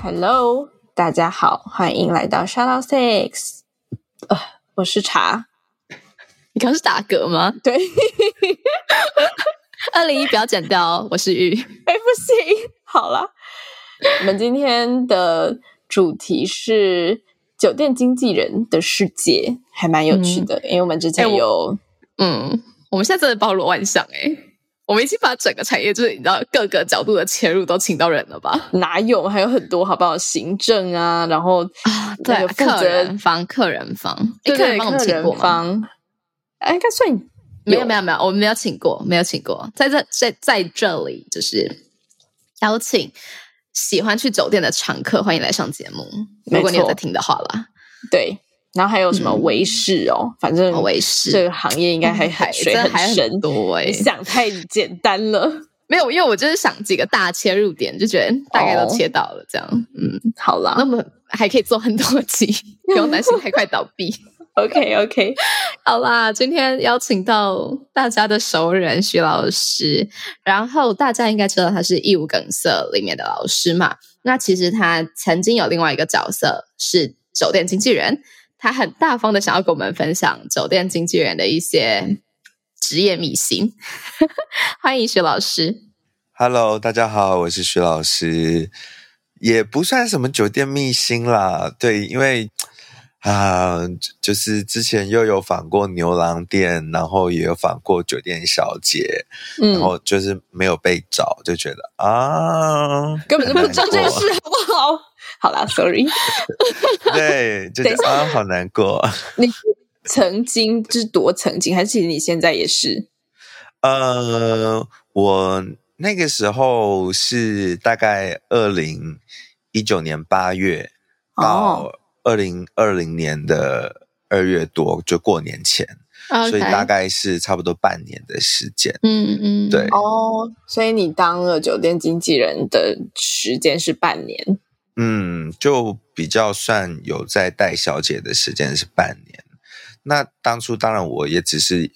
Hello，大家好，欢迎来到 shout out Six。呃，我是茶。你刚是打嗝吗？对。二零一不要剪掉哦，我是玉。哎，不行。好了，我们今天的主题是酒店经纪人的世界，还蛮有趣的，嗯、因为我们之前有，嗯。我们现在真的包罗万象哎！我们已经把整个产业，就是你知道各个角度的切入都请到人了吧？哪有？还有很多好不好？行政啊，然后啊，对，客人方、客人方，对对，客人方我们请过吗？哎，应该算没有，没有，没有，我们没有请过，没有请过。在这在在这里，就是邀请喜欢去酒店的常客，欢迎来上节目。如果你有在听的话啦，对。然后还有什么维士哦，嗯、反正维士这个行业应该还还水很深多哎，想太简单了。没有，因为我就是想几个大切入点，就觉得大概都切到了这样。哦、嗯，好啦，那么还可以做很多集，不用担心太快倒闭。OK OK，好啦，今天邀请到大家的熟人徐老师，然后大家应该知道他是义务梗塞里面的老师嘛？那其实他曾经有另外一个角色是酒店经纪人。他很大方的想要跟我们分享酒店经纪人的一些职业秘辛，欢迎徐老师。Hello，大家好，我是徐老师，也不算什么酒店秘辛啦，对，因为啊、呃，就是之前又有访过牛郎店，然后也有访过酒店小姐，嗯、然后就是没有被找，就觉得啊，根本就不做这件事，好不好？好啦，sorry。对，就啊，好难过。你曾经就是多曾经，还是其实你现在也是？呃，我那个时候是大概二零一九年八月到二零二零年的二月多，就过年前，Okay. 所以大概是差不多半年的时间。嗯嗯，对。哦，所以你当了酒店经纪人的时间是半年。嗯，就比较算有在带小姐的时间是半年。那当初当然我也只是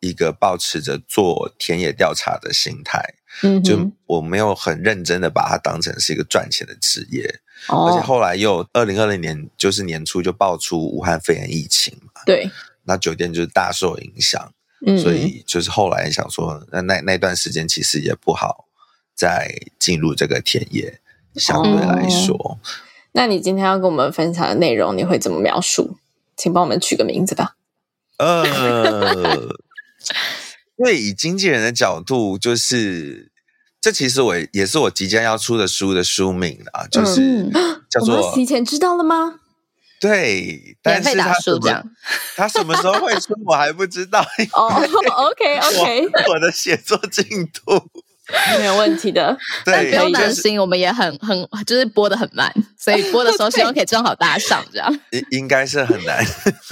一个抱持着做田野调查的心态，嗯，就我没有很认真的把它当成是一个赚钱的职业。哦，而且后来又二零二零年就是年初就爆出武汉肺炎疫情嘛，对，那酒店就是大受影响，嗯，所以就是后来想说，那那那段时间其实也不好再进入这个田野。相对来说，哦，那你今天要跟我们分享的内容，你会怎么描述？请帮我们取个名字吧。呃，因为以经纪人的角度，就是这其实我也是我即将要出的书的书名啊，就是、嗯、叫做提前知道了吗？对，但是他什么他什么时候会出，我还不知道。哦，OK OK，我的写作进度。没有问题的，对，不用担心，我们也很很就是播的很慢，所以播的时候 希望可以正好搭上这样。应应该是很难。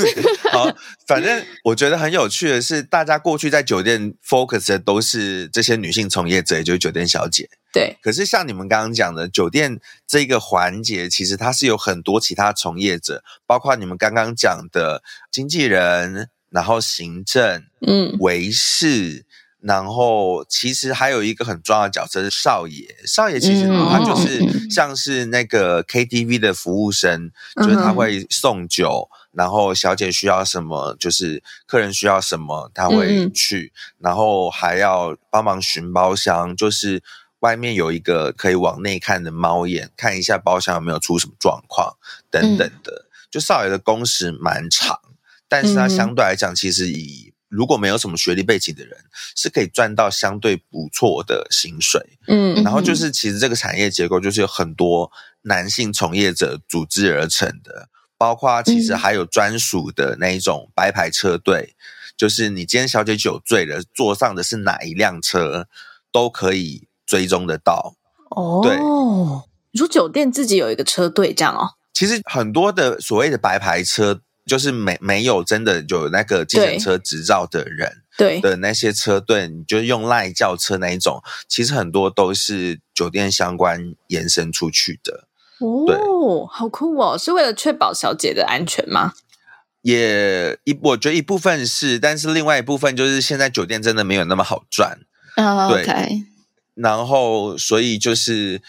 好，反正我觉得很有趣的是，大家过去在酒店 focus 的都是这些女性从业者，也就是酒店小姐。对。可是像你们刚刚讲的，酒店这个环节，其实它是有很多其他从业者，包括你们刚刚讲的经纪人，然后行政，嗯，维士。然后其实还有一个很重要的角色是少爷，少爷其实他就是像是那个 KTV 的服务生，嗯、就是他会送酒，然后小姐需要什么，就是客人需要什么，他会去，嗯、然后还要帮忙寻包厢，就是外面有一个可以往内看的猫眼，看一下包厢有没有出什么状况等等的。就少爷的工时蛮长，但是他相对来讲，其实以如果没有什么学历背景的人，是可以赚到相对不错的薪水。嗯，然后就是其实这个产业结构就是有很多男性从业者组织而成的，包括其实还有专属的那一种白牌车队，就是你今天小姐酒醉了，坐上的是哪一辆车，都可以追踪得到。哦，对，你说酒店自己有一个车队这样哦？其实很多的所谓的白牌车，就是没没有真的有那个计程车执照的人，对的那些车队，你就用赖轿车那一种，其实很多都是酒店相关延伸出去的。哦，好酷哦！是为了确保小姐的安全吗？也一，我觉得一部分是，但是另外一部分就是现在酒店真的没有那么好赚。Oh. 对，然后所以就是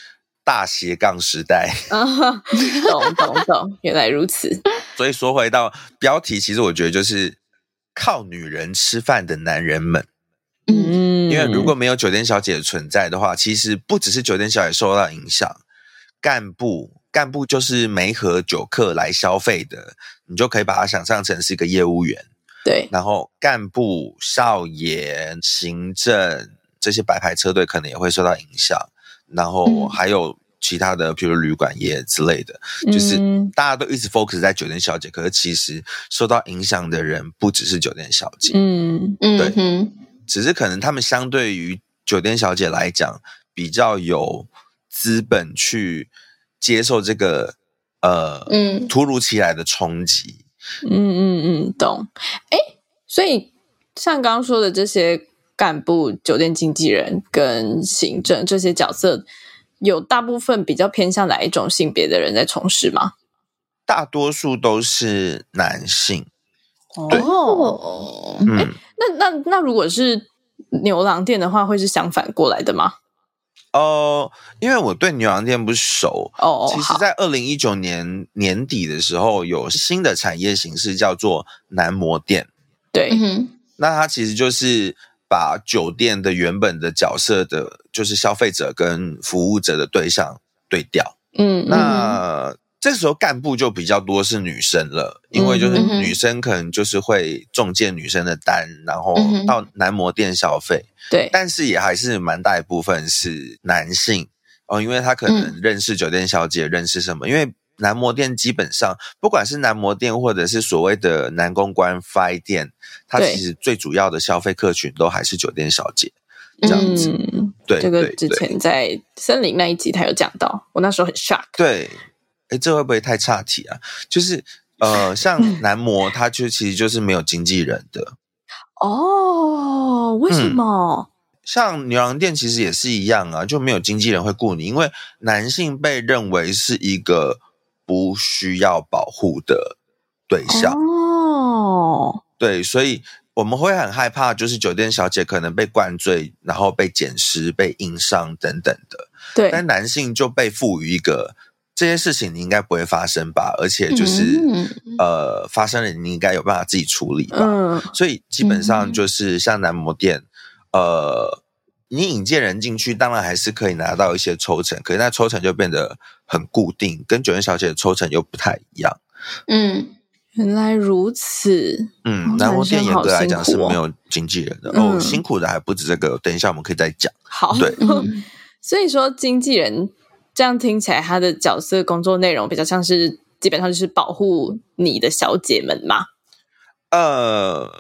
大斜杠时代。懂懂懂，原来如此。所以说回到标题，其实我觉得就是靠女人吃饭的男人们。嗯，因为如果没有酒店小姐的存在的话，其实不只是酒店小姐受到影响。干部，干部就是没和酒客来消费的，你就可以把它想象成是一个业务员。对，然后干部、少爷、行政这些白牌车队可能也会受到影响，然后还有其他的，比如旅馆业之类的，嗯、就是大家都一直 focus 在酒店小姐，可是其实受到影响的人不只是酒店小姐。嗯嗯，对，嗯、只是可能他们相对于酒店小姐来讲，比较有。资本去接受这个呃，嗯，突如其来的冲击，嗯嗯嗯，懂。哎，所以像刚刚说的这些干部、酒店经纪人跟行政这些角色，有大部分比较偏向哪一种性别的人在从事吗？大多数都是男性。哦，嗯，那那那如果是牛郎店的话，会是相反过来的吗？哦，因为我对牛郎店不熟哦。其实，在二零一九年年底的时候，有新的产业形式叫做男模店。对，那它其实就是把酒店的原本的角色的，就是消费者跟服务者的对象对调。嗯，那。这时候干部就比较多是女生了，因为就是女生可能就是会中介女生的单，然后到男模店消费。对，但是也还是蛮大一部分是男性哦，因为他可能认识酒店小姐，认识什么？因为男模店基本上不管是男模店或者是所谓的男公关 Fi 店，它其实最主要的消费客群都还是酒店小姐这样子。对，这个之前在森林那一集他有讲到，我那时候很 shock。对。哎，这会不会太差题啊？就是呃，像男模，他就其实就是没有经纪人的 哦。为什么？嗯，像牛郎店其实也是一样啊，就没有经纪人会雇你，因为男性被认为是一个不需要保护的对象哦。对，所以我们会很害怕，就是酒店小姐可能被灌醉，然后被捡尸、被硬上等等的。对，但男性就被赋予一个。这些事情你应该不会发生吧？而且就是、嗯、呃，发生了你应该有办法自己处理吧。嗯，所以基本上就是像男模店，嗯、呃，你引荐人进去，当然还是可以拿到一些抽成，可是那抽成就变得很固定，跟酒店小姐的抽成又不太一样。嗯，原来如此。嗯，男模店严格来讲是没有经纪人的哦，哦，辛苦的还不止这个，等一下我们可以再讲。好，对，嗯、所以说经纪人。这样听起来，他的角色工作内容比较像是，基本上就是保护你的小姐们嘛？呃，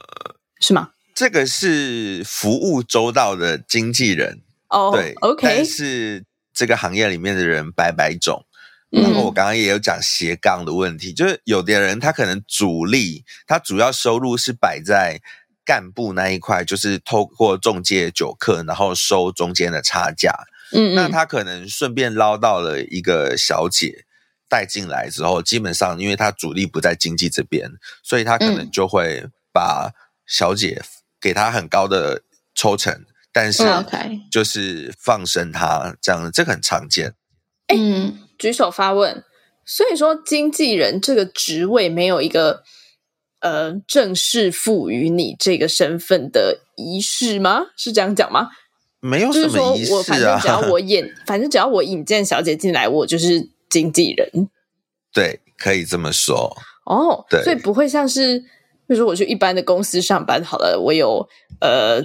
是吗？这个是服务周到的经纪人哦，对，OK。但是这个行业里面的人百百种，然后我刚刚也有讲斜杠的问题，嗯、就是有的人他可能主力，他主要收入是摆在干部那一块，就是透过中介酒客，然后收中间的差价。嗯，嗯，那他可能顺便捞到了一个小姐带进来之后，基本上因为他主力不在经纪这边，所以他可能就会把小姐给他很高的抽成，嗯、但是就是放生他这样，这个很常见。嗯，举手发问，所以说经纪人这个职位没有一个呃正式赋予你这个身份的仪式吗？是这样讲吗？没有什么仪式啊，就是说我反正只要我引，反正只要我引荐小姐进来，我就是经纪人。对，可以这么说。哦，对，所以不会像是，比如说我去一般的公司上班好了，我有呃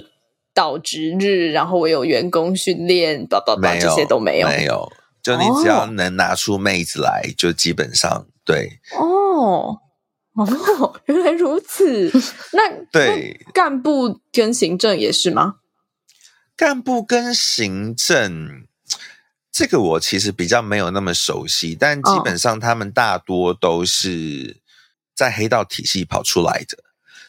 到值日，然后我有员工训练，叭叭叭，这些都没有，没有。就你只要能拿出妹子来，哦、就基本上对。哦哦，原来如此。那 对那干部跟行政也是吗？干部跟行政，这个我其实比较没有那么熟悉，但基本上他们大多都是在黑道体系跑出来的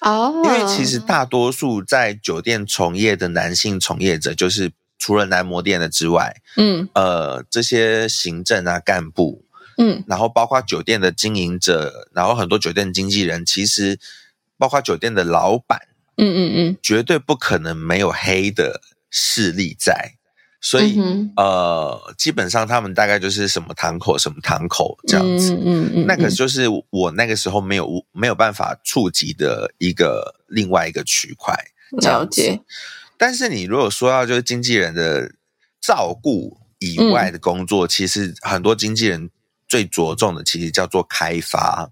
哦。因为其实大多数在酒店从业的男性从业者，就是除了男模店的之外，嗯，呃，这些行政啊干部，嗯，然后包括酒店的经营者，然后很多酒店经纪人，其实包括酒店的老板，嗯嗯嗯，绝对不可能没有黑的势力在。所以，嗯、呃，基本上他们大概就是什么堂口什么堂口这样子，嗯嗯，嗯，那个就是我那个时候没有没有办法触及的一个另外一个区块。了解。但是你如果说到就是经纪人的照顾以外的工作，嗯、其实很多经纪人最着重的其实叫做开发。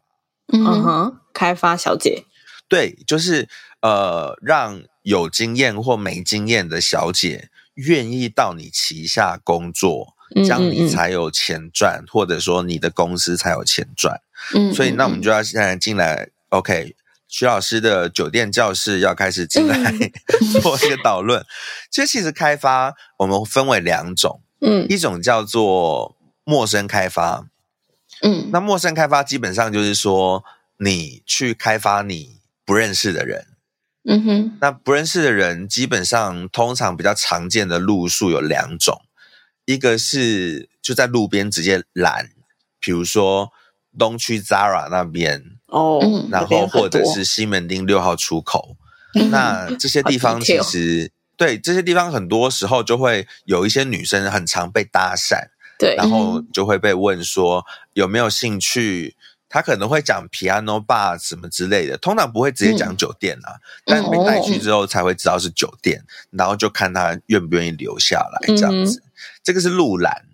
嗯哼，开发小姐。对，就是呃，让有经验或没经验的小姐。愿意到你旗下工作，这样你才有钱赚，或者说你的公司才有钱赚。嗯，所以那我们就要现在进来，OK，徐老师的酒店教室要开始进来做一个导论。其实，其实开发我们分为两种，嗯，一种叫做陌生开发，嗯，那陌生开发基本上就是说你去开发你不认识的人。嗯哼，那不认识的人，基本上通常比较常见的路数有两种，一个是就在路边直接拦，比如说东区 Zara 那边哦，然后或者是西门町六号出口，嗯、那这些地方其实对这些地方很多时候就会有一些女生很常被搭讪，对，然后就会被问说有没有兴趣。他可能会讲 piano bar 什么之类的，通常不会直接讲酒店啊，嗯、但被带去之后才会知道是酒店，嗯、然后就看他愿不愿意留下来这样子。嗯、这个是路兰，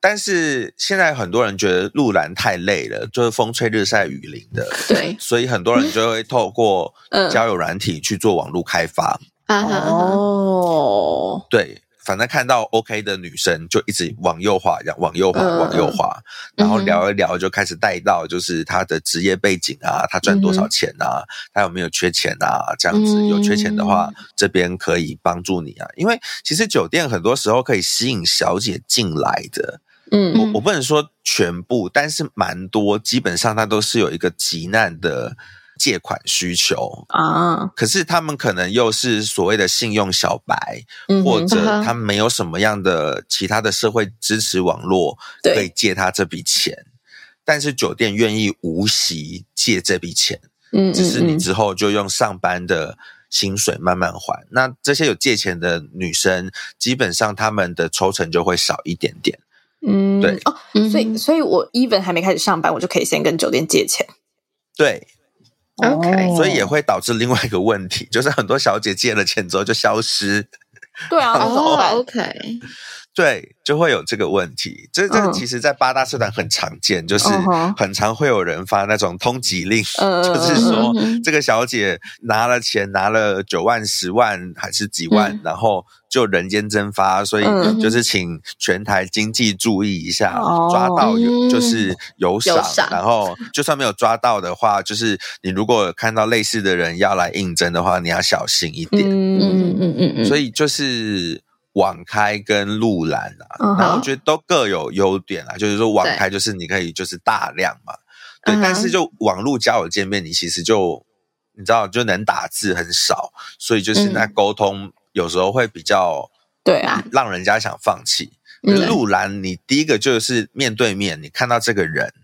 但是现在很多人觉得路兰太累了，就是风吹日晒雨淋的，对，所以很多人就会透过 交友软体去做网络开发。嗯、哦，对。反正看到 OK 的女生就一直往右滑，往右滑，往右滑，然后聊一聊就开始带到就是她的职业背景啊，她赚多少钱啊，她有没有缺钱啊？这样子有缺钱的话，这边可以帮助你啊。因为其实酒店很多时候可以吸引小姐进来的，嗯，我我不能说全部，但是蛮多，基本上它都是有一个急难的。借款需求啊，可是他们可能又是所谓的信用小白，嗯、或者他没有什么样的其他的社会支持网络可以借他这笔钱，但是酒店愿意无息借这笔钱，嗯，只是你之后就用上班的薪水慢慢还。那这些有借钱的女生，基本上他们的抽成就会少一点点，嗯，对。哦，所以所以我 even 还没开始上班，我就可以先跟酒店借钱，对。OK，所以也会导致另外一个问题，就是很多小姐借了钱之后就消失。对啊，OK，对，就会有这个问题。这这个其实，在八大社团很常见，就是很常会有人发那种通缉令，就是说这个小姐拿了钱，拿了九万、十万还是几万，然后。就人间蒸发，所以就是请全台经济注意一下，嗯、抓到有就是有赏，有赏然后就算没有抓到的话，就是你如果看到类似的人要来应征的话，你要小心一点。嗯嗯嗯嗯，所以就是网开跟路兰啊，嗯、然后我觉得都各有优点啊。就是说网开就是你可以就是大量嘛，对，对，但是就网络交友见面，你其实就你知道就能打字很少，所以就是那沟通。嗯有时候会比较对啊，让人家想放弃。路兰，你第一个就是面对面，你看到这个人，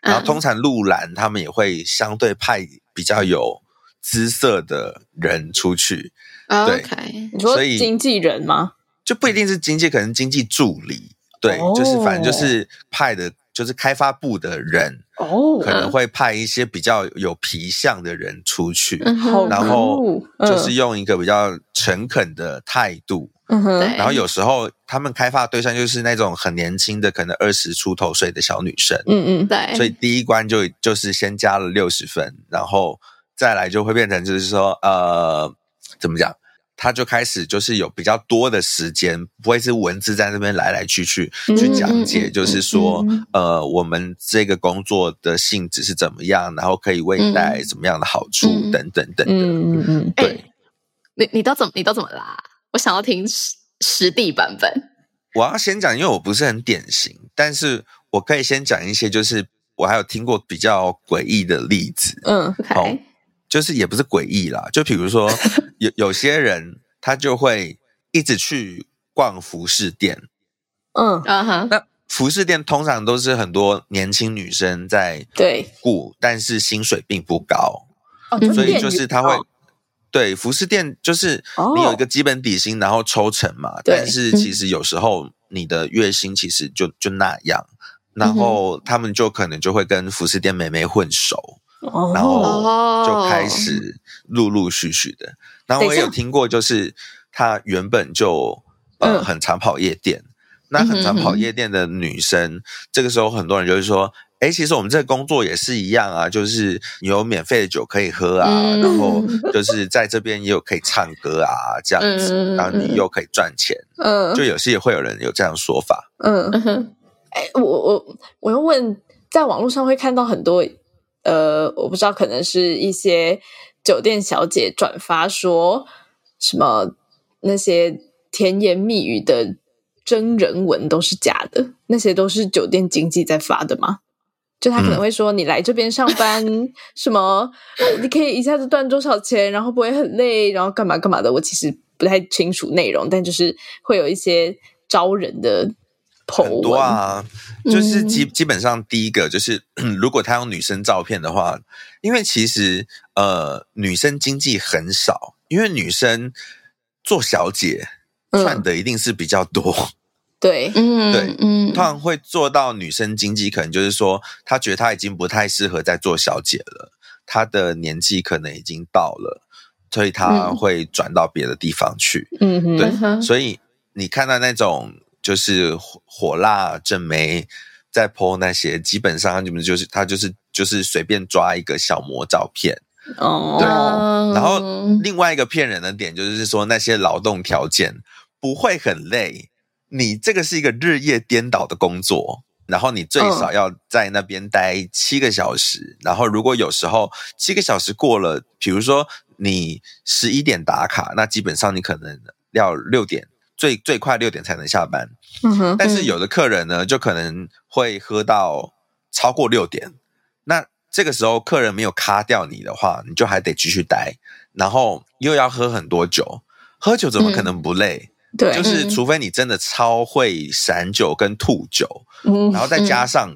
然后通常路兰他们也会相对派比较有姿色的人出去。对，你说经纪人吗？就不一定是经济，可能经济助理。对，就是反正就是派的，就是开发部的人。哦，可能会派一些比较有皮相的人出去，嗯、然后就是用一个比较诚恳的态度，嗯、然后有时候他们开发对象就是那种很年轻的，可能二十出头岁的小女生，嗯嗯，对，所以第一关就就是先加了六十分，然后再来就会变成就是说，呃，怎么讲？他就开始就是有比较多的时间，不会是文字在那边来来去去去讲解，就是说，呃，我们这个工作的性质是怎么样，然后可以为你带来什么样的好处，等等等等。嗯嗯，对。你你都怎么你都怎么啦？我想要听实实地版本。我要先讲，因为我不是很典型，但是我可以先讲一些，就是我还有听过比较诡异的例子。嗯哦、就是也不是诡异啦，就比如说 有有些人他就会一直去逛服饰店。嗯啊哈，那服饰店通常都是很多年轻女生在对顾，但是薪水并不高，哦，所以就是他会。哦对，服饰店就是你有一个基本底薪，然后抽成嘛。哦、但是其实有时候你的月薪其实就就那样，然后他们就可能就会跟服饰店妹妹混熟，哦、然后就开始陆陆续续的。然后我也有听过，就是他原本就呃很常跑夜店，嗯、那很常跑夜店的女生，这个时候很多人就是说。哎，其实我们这个工作也是一样啊，就是有免费的酒可以喝啊，嗯、然后就是在这边也有可以唱歌啊，这样子，嗯、然后你又可以赚钱，嗯，就有些也会有人有这样说法，嗯，哎，我我我又问，在网络上会看到很多，呃，我不知道，可能是一些酒店小姐转发说什么那些甜言蜜语的真人文都是假的，那些都是酒店经济在发的吗？就他可能会说，你来这边上班，嗯、什么你可以一下子赚多少钱，然后不会很累，然后干嘛干嘛的。我其实不太清楚内容，但就是会有一些招人的。很多啊，就是基基本上第一个就是，如果他用女生照片的话，因为其实呃女生经济很少，因为女生做小姐赚的一定是比较多。嗯对，嗯，对，嗯，通常会做到女生经济，可能就是说，她觉得她已经不太适合再做小姐了，她的年纪可能已经到了，所以她会转到别的地方去。嗯哼，对，所以你看到那种就是火辣正妹在 po 那些，基本上你们就是他就是就是随便抓一个小模照片。哦，对，然后另外一个骗人的点就是说，那些劳动条件不会很累。你这个是一个日夜颠倒的工作，然后你最少要在那边待七个小时，嗯、然后如果有时候七个小时过了，比如说你十一点打卡，那基本上你可能要六点，最最快六点才能下班。嗯哼，但是有的客人呢，就可能会喝到超过六点，那这个时候客人没有卡掉你的话，你就还得继续待，然后又要喝很多酒，喝酒怎么可能不累？嗯对，就是除非你真的超会散酒跟吐酒，嗯，然后再加上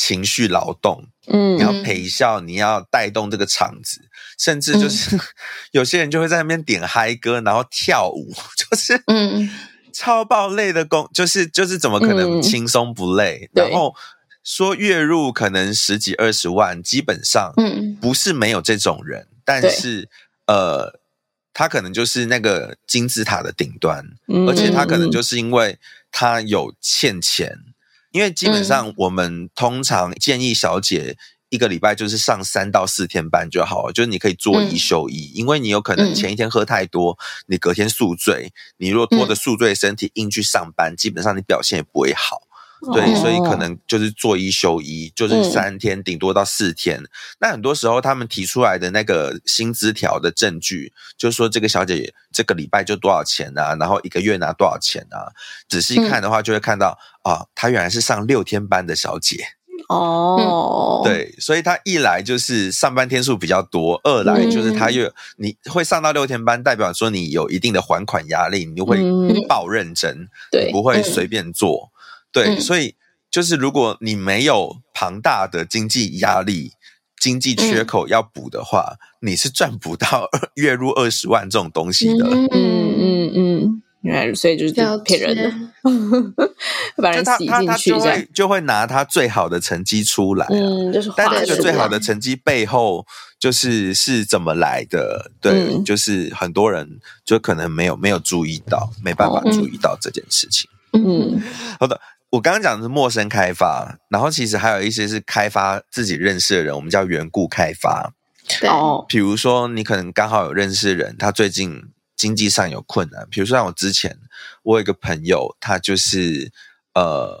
情绪劳动，嗯，你要陪笑，你要带动这个场子，甚至就是、嗯、有些人就会在那边点嗨歌，然后跳舞，就是嗯，超爆累的工，就是就是怎么可能轻松不累？嗯、然后说月入可能十几二十万，基本上嗯。不是没有这种人，嗯、但是呃。他可能就是那个金字塔的顶端，嗯、而且他可能就是因为他有欠钱，嗯、因为基本上我们通常建议小姐一个礼拜就是上三到四天班就好了，就是你可以做一休一，嗯、因为你有可能前一天喝太多，嗯、你隔天宿醉，你如果拖着宿醉身体硬去上班，嗯、基本上你表现也不会好。对，所以可能就是做一休一，就是三天顶多到四天。嗯、那很多时候他们提出来的那个薪资条的证据，就是说这个小姐这个礼拜就多少钱啊，然后一个月拿多少钱啊？仔细看的话，就会看到、嗯、啊，她原来是上六天班的小姐。哦，对，所以她一来就是上班天数比较多，二来就是她又你会上到六天班，代表说你有一定的还款压力，你就会爆认真，对、不会随便做。对，嗯、所以就是如果你没有庞大的经济压力、经济缺口要补的话，嗯、你是赚不到 月入二十万这种东西的。嗯嗯嗯，原来所以就是骗人的，把人洗进去这样，就会就会拿他最好的成绩出来、啊，嗯，就是但那个最好的成绩背后就是是怎么来的？对，嗯、就是很多人就可能没有没有注意到，没办法注意到这件事情。嗯，好的。我刚刚讲的是陌生开发，然后其实还有一些是开发自己认识的人，我们叫缘故开发。对，比如说你可能刚好有认识的人，他最近经济上有困难。比如说像我之前，我有一个朋友，他就是呃，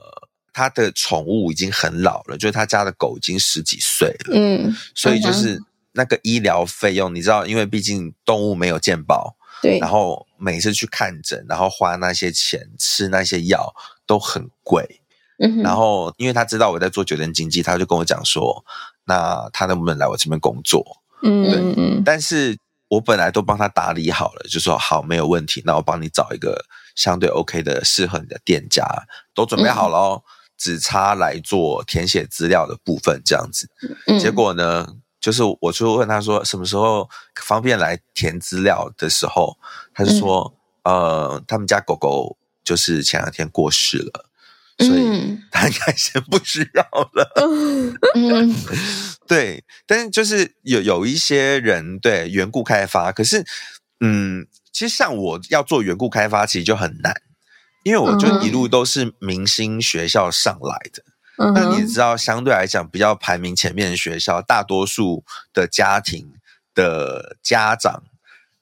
他的宠物已经很老了，就是他家的狗已经十几岁了，嗯，所以就是那个医疗费用，你知道，因为毕竟动物没有健保，对，然后每次去看诊，然后花那些钱吃那些药都很贵。嗯，然后因为他知道我在做酒店经济，他就跟我讲说，那他能不能来我这边工作？嗯，但是我本来都帮他打理好了，就说好，没有问题，那我帮你找一个相对 OK 的适合你的店家，都准备好了哦。嗯只差来做填写资料的部分，这样子。嗯，结果呢，就是我就问他说什么时候方便来填资料的时候，他就说，嗯、呃，他们家狗狗就是前两天过世了，所以 他应该先不需要了。嗯，对，但是就是有有一些人对缘故开发，可是，嗯，其实像我要做缘故开发，其实就很难。因为我就一路都是明星学校上来的，嗯、那你知道，相对来讲比较排名前面的学校，大多数的家庭的家长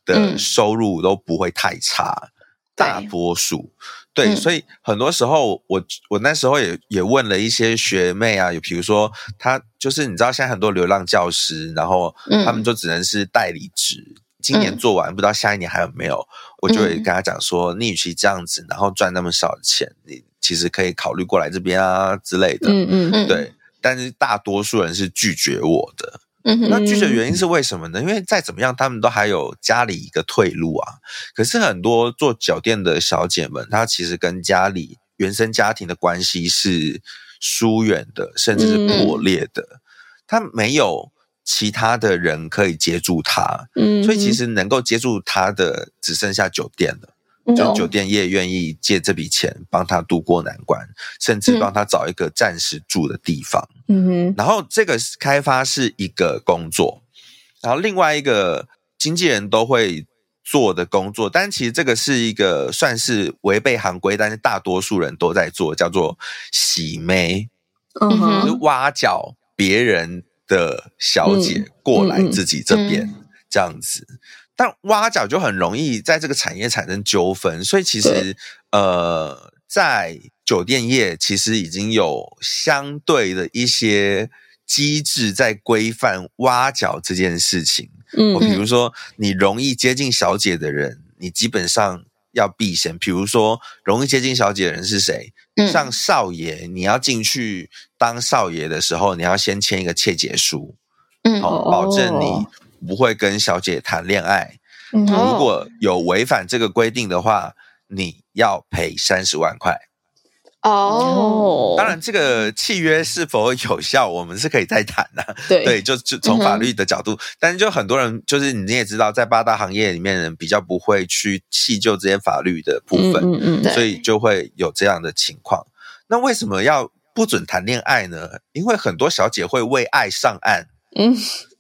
的收入都不会太差，嗯、大多数对，所以很多时候我我那时候也也问了一些学妹啊，有比如说她就是你知道现在很多流浪教师，然后他们就只能是代理职。嗯今年做完，不知道下一年还有没有，我就会跟他讲说，你与其这样子，然后赚那么少钱，你其实可以考虑过来这边啊之类的。嗯嗯嗯，对。但是大多数人是拒绝我的。嗯。那拒绝的原因是为什么呢？因为再怎么样，他们都还有家里一个退路啊。可是很多做酒店的小姐们，她其实跟家里原生家庭的关系是疏远的，甚至是破裂的。她没有。其他的人可以接住她，嗯，所以其实能够接住她的只剩下酒店了，嗯，就酒店业愿意借这笔钱帮他渡过难关，甚至帮他找一个暂时住的地方，嗯哼。然后这个开发是一个工作，然后另外一个经纪人都会做的工作，但其实这个是一个算是违背行规，但是大多数人都在做，叫做洗眉，嗯哼，就是挖角别人。的小姐过来自己这边、嗯嗯、这样子，但挖角就很容易在这个产业产生纠纷，所以其实呃，在酒店业其实已经有相对的一些机制在规范挖角这件事情。嗯，我比如说你容易接近小姐的人，你基本上要避嫌。比如说容易接近小姐的人是谁？像少爷，你要进去当少爷的时候，你要先签一个切结书，嗯，好，保证你不会跟小姐谈恋爱。嗯，如果有违反这个规定的话，你要赔三十万块。哦，当然，这个契约是否有效，我们是可以再谈的。对，对，就就从法律的角度，嗯，但是就很多人，就是你也知道，在八大行业里面人比较不会去细究这些法律的部分，嗯嗯，嗯，所以就会有这样的情况。那为什么要不准谈恋爱呢？因为很多小姐会为爱上岸，嗯，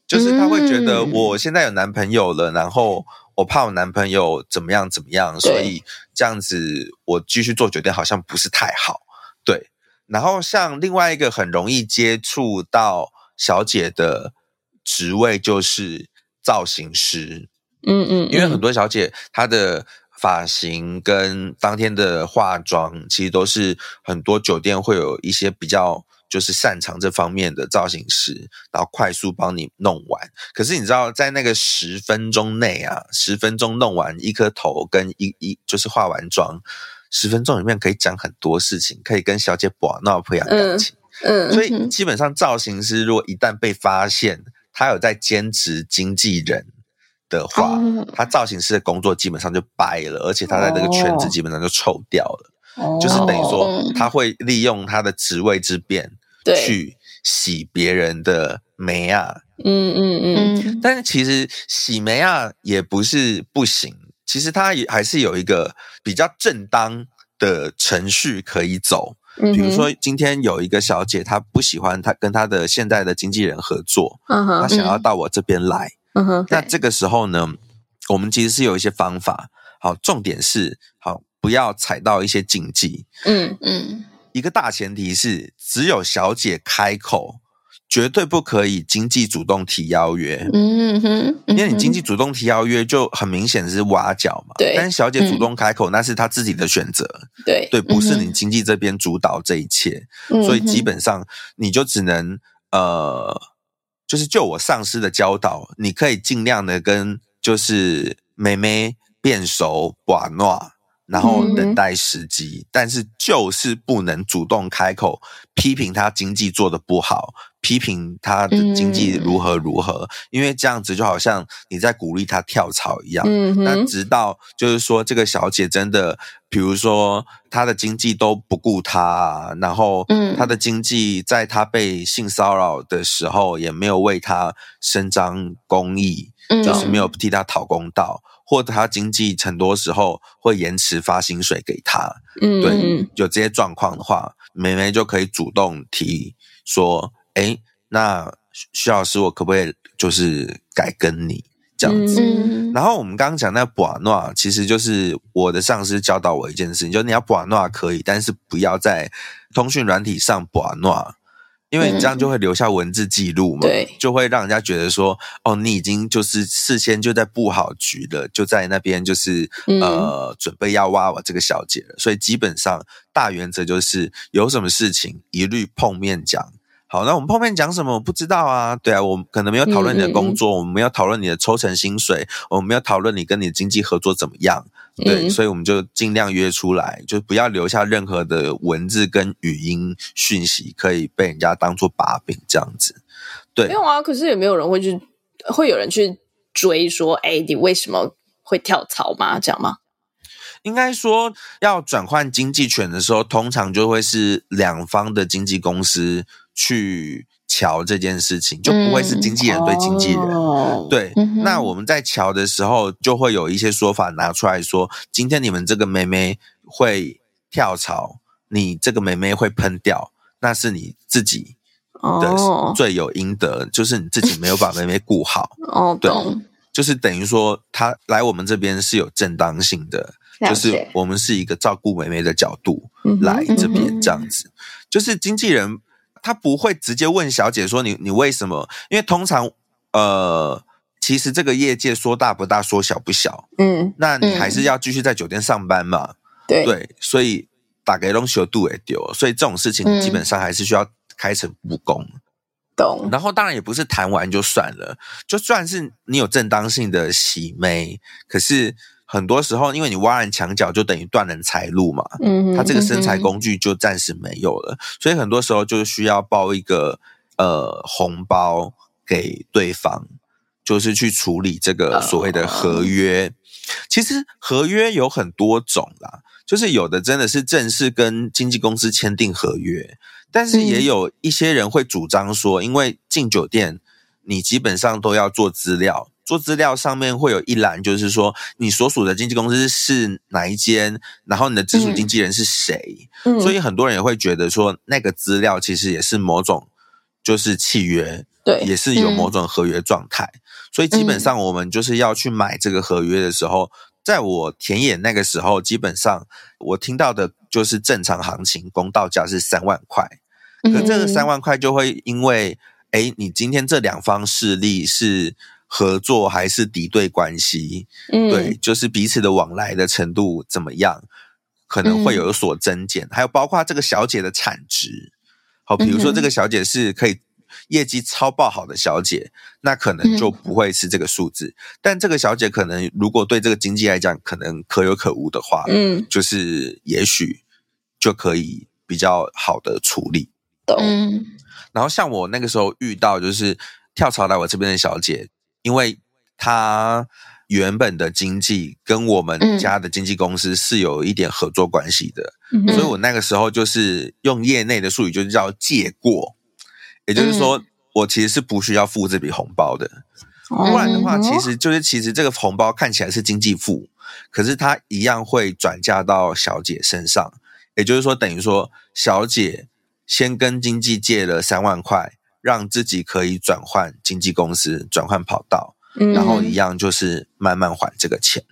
就是她会觉得我现在有男朋友了，然后。我怕我男朋友怎么样怎么样，所以这样子我继续做酒店好像不是太好。对，然后像另外一个很容易接触到小姐的职位就是造型师，嗯嗯，因为很多小姐她的发型跟当天的化妆，其实都是很多酒店会有一些比较。就是擅长这方面的造型师，然后快速帮你弄完。可是你知道，在那个十分钟内啊，十分钟弄完一颗头跟一一就是化完妆，十分钟里面可以讲很多事情，可以跟小姐玩闹培养感情。嗯，所以基本上造型师如果一旦被发现他有在兼职经纪人的话，嗯，他造型师的工作基本上就掰了，而且他在这个圈子基本上就臭掉了。哦，就是等于说他会利用他的职位之便。去洗别人的眉啊，嗯嗯嗯，但是其实洗眉啊也不是不行，其实它也还是有一个比较正当的程序可以走。比如说今天有一个小姐，她不喜欢她跟她的现在的经纪人合作，嗯哼，她想要到我这边来，嗯哼，那这个时候呢，我们其实是有一些方法，好，重点是好不要踩到一些禁忌，嗯。嗯。一个大前提是，只有小姐开口，绝对不可以经济主动提邀约。嗯哼，因为你经济主动提邀约，就很明显是挖角嘛。对，但是小姐主动开口，那是她自己的选择。对对，不是你经济这边主导这一切。所以基本上，你就只能呃，就是就我上司的教导，你可以尽量的跟就是妹妹变熟寡诺，然后等待时机，嗯、但是就是不能主动开口批评他经济做的不好。批评他的经济如何如何，嗯、因为这样子就好像你在鼓励他跳槽一样。嗯，那直到就是说这个小姐真的，比如说她的经济都不顾她，然后她的经济在她被性骚扰的时候也没有为她伸张公义，嗯、就是没有替她讨公道，或者他经济很多时候会延迟发薪水给他。嗯，对，有这些状况的话，妹妹就可以主动提说。哎，那徐老师，我可不可以就是改跟你这样子？嗯、然后我们刚刚讲那博诺，其实就是我的上司教导我一件事情，就你要博诺可以，但是不要在通讯软体上博诺，因为你这样就会留下文字记录嘛，就会让人家觉得说，哦，你已经就是事先就在布好局了，就在那边就是、嗯、呃准备要挖我这个小姐了。所以基本上大原则就是有什么事情一律碰面讲。好，那我们碰面讲什么？我不知道啊。对啊，我们可能没有讨论你的工作，嗯、我们没有讨论你的抽成薪水，我们没有讨论你跟你的经济合作怎么样。对，嗯、所以我们就尽量约出来，就不要留下任何的文字跟语音讯息，可以被人家当做把柄这样子。对，没有啊。可是也没有人会去，会有人去追说，哎，你为什么会跳槽吗？这样吗？应该说，要转换经纪权的时候，通常就会是两方的经纪公司。去乔这件事情，就不会是经纪人对经纪人。嗯、对，嗯、那我们在桥的时候，就会有一些说法拿出来说：今天你们这个妹妹会跳槽，你这个妹妹会喷掉，那是你自己的罪有应得，哦、就是你自己没有把妹妹顾好。哦，对，懂就是等于说，他来我们这边是有正当性的，就是我们是一个照顾妹妹的角度来这边这样子，就是经纪人。他不会直接问小姐说，你你为什么？因为通常呃，其实这个业界说大不大，说小不小。嗯，那你还是要继续在酒店上班嘛？对对，所以打给龙修度也丢，所以这种事情基本上还是需要开诚布公。懂、嗯。然后当然也不是谈完就算了，就算是你有正当性的洗妹，可是。很多时候，因为你挖人墙角，就等于断人财路嘛。嗯，他这个生财工具就暂时没有了，嗯、所以很多时候就需要包一个呃红包给对方，就是去处理这个所谓的合约。其实合约有很多种啦，就是有的真的是正式跟经纪公司签订合约，但是也有一些人会主张说，因为进酒店你基本上都要做资料。做资料上面会有一栏，就是说你所属的经纪公司是哪一间，然后你的直属经纪人是谁。嗯，所以很多人也会觉得说，那个资料其实也是某种就是契约，对，也是有某种合约状态。嗯，所以基本上我们就是要去买这个合约的时候，在我田野那个时候，基本上我听到的就是正常行情，公道价是三万块。可这个三万块就会因为，哎，你今天这两方势力是。合作还是敌对关系？嗯，对，就是彼此的往来的程度怎么样，可能会有所增减。嗯、还有包括这个小姐的产值，好，比如说这个小姐是可以业绩超爆好的小姐，那可能就不会是这个数字。嗯、但这个小姐可能如果对这个经济来讲可能可有可无的话，嗯，就是也许就可以比较好的处理。懂。然后像我那个时候遇到就是跳槽来我这边的小姐。因为他原本的经纪跟我们家的经纪公司是有一点合作关系的，嗯、所以我那个时候就是用业内的术语，就是叫借过，也就是说，我其实是不需要付这笔红包的。不然的话，其实就是其实这个红包看起来是经济付，可是他一样会转嫁到小姐身上。也就是说，等于说小姐先跟经纪借了三万块。让自己可以转换经纪公司，转换跑道，嗯、然后一样就是慢慢还这个钱。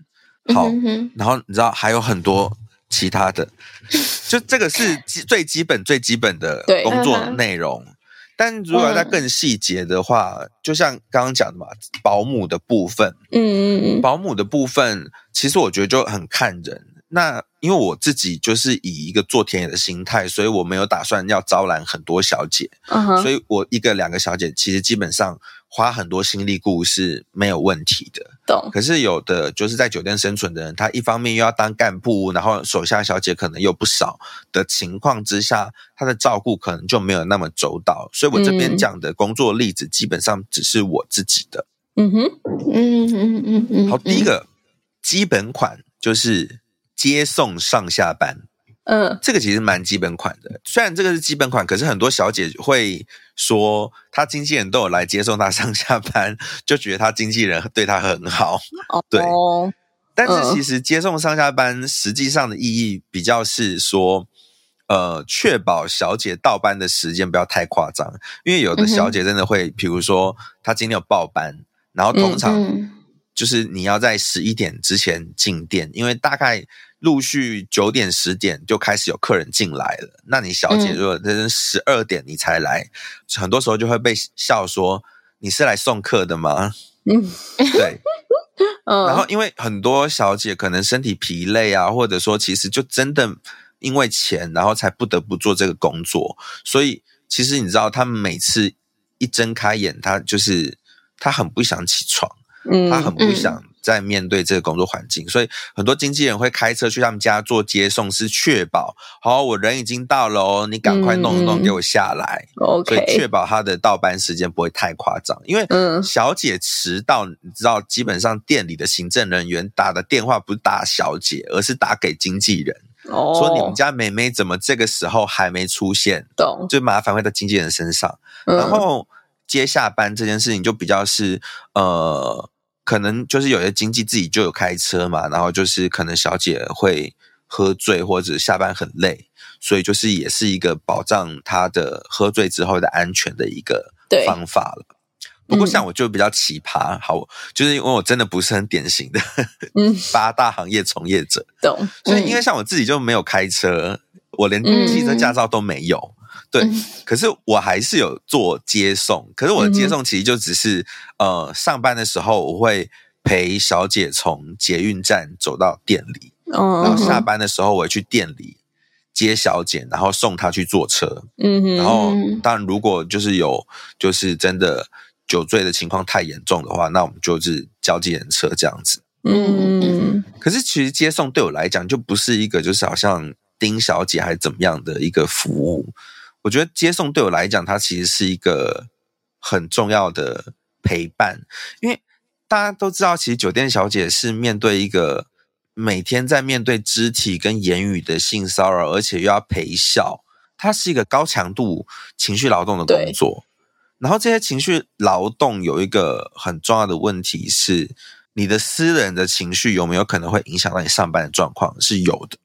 好，嗯、哼然后你知道还有很多其他的，就这个是最基本、最基本的工作内容。对但如果要再更细节的话，嗯、就像刚刚讲的嘛，保姆的部分，嗯嗯嗯，保姆的部分，其实我觉得就很看人，那因为我自己就是以一个做田野的心态，所以我没有打算要招揽很多小姐，uh huh. 所以我一个两个小姐其实基本上花很多心力顾是没有问题的。懂。可是有的就是在酒店生存的人，他一方面又要当干部，然后手下小姐可能又不少的情况之下，他的照顾可能就没有那么周到。所以我这边讲的工作例子基本上只是我自己的。嗯哼，嗯嗯嗯嗯。好，第一个基本款就是。接送上下班，嗯，这个其实蛮基本款的。虽然这个是基本款，可是很多小姐会说，她经纪人都有来接送她上下班，就觉得她经纪人对她很好。哦，对。但是其实接送上下班实际上的意义比较是说，呃，确保小姐到班的时间不要太夸张，因为有的小姐真的会，比如说她今天有报班，然后通常就是你要在十一点之前进店，因为大概。陆续九点十点就开始有客人进来了，那你小姐如果真是十二点你才来，嗯、很多时候就会被笑说你是来送客的吗？嗯，对。然后因为很多小姐可能身体疲累啊，或者说其实就真的因为钱，然后才不得不做这个工作，所以其实你知道，他们每次一睁开眼，他就是他很不想起床，嗯，他很不想。在面对这个工作环境，所以很多经纪人会开车去他们家做接送，是确保好我人已经到了哦，你赶快弄一弄给我下来。嗯、所以确保他的到班时间不会太夸张，因为小姐迟到，你知道，基本上店里的行政人员打的电话不是打小姐，而是打给经纪人，哦、说你们家妹妹怎么这个时候还没出现？懂？就麻烦会在经纪人身上，嗯、然后接下班这件事情就比较是呃。可能就是有些经济自己就有开车嘛，然后就是可能小姐会喝醉或者下班很累，所以就是也是一个保障她的喝醉之后的安全的一个方法了。不过像我就比较奇葩，嗯、好，就是因为我真的不是很典型的 八大行业从业者，懂、嗯？所以因为像我自己就没有开车，我连汽车驾照都没有。嗯对，可是我还是有做接送。可是我的接送其实就只是，嗯、呃，上班的时候我会陪小姐从捷运站走到店里，哦、然后下班的时候我会去店里接小姐，然后送她去坐车。嗯哼，然后当然如果就是有就是真的酒醉的情况太严重的话，那我们就是叫计程车这样子。嗯，可是其实接送对我来讲就不是一个就是好像丁小姐还是怎么样的一个服务。我觉得接送对我来讲，它其实是一个很重要的陪伴，因为大家都知道，其实酒店小姐是面对一个每天在面对肢体跟言语的性骚扰，而且又要陪笑，它是一个高强度情绪劳动的工作。然后这些情绪劳动有一个很重要的问题是，你的私人的情绪有没有可能会影响到你上班的状况？是有的。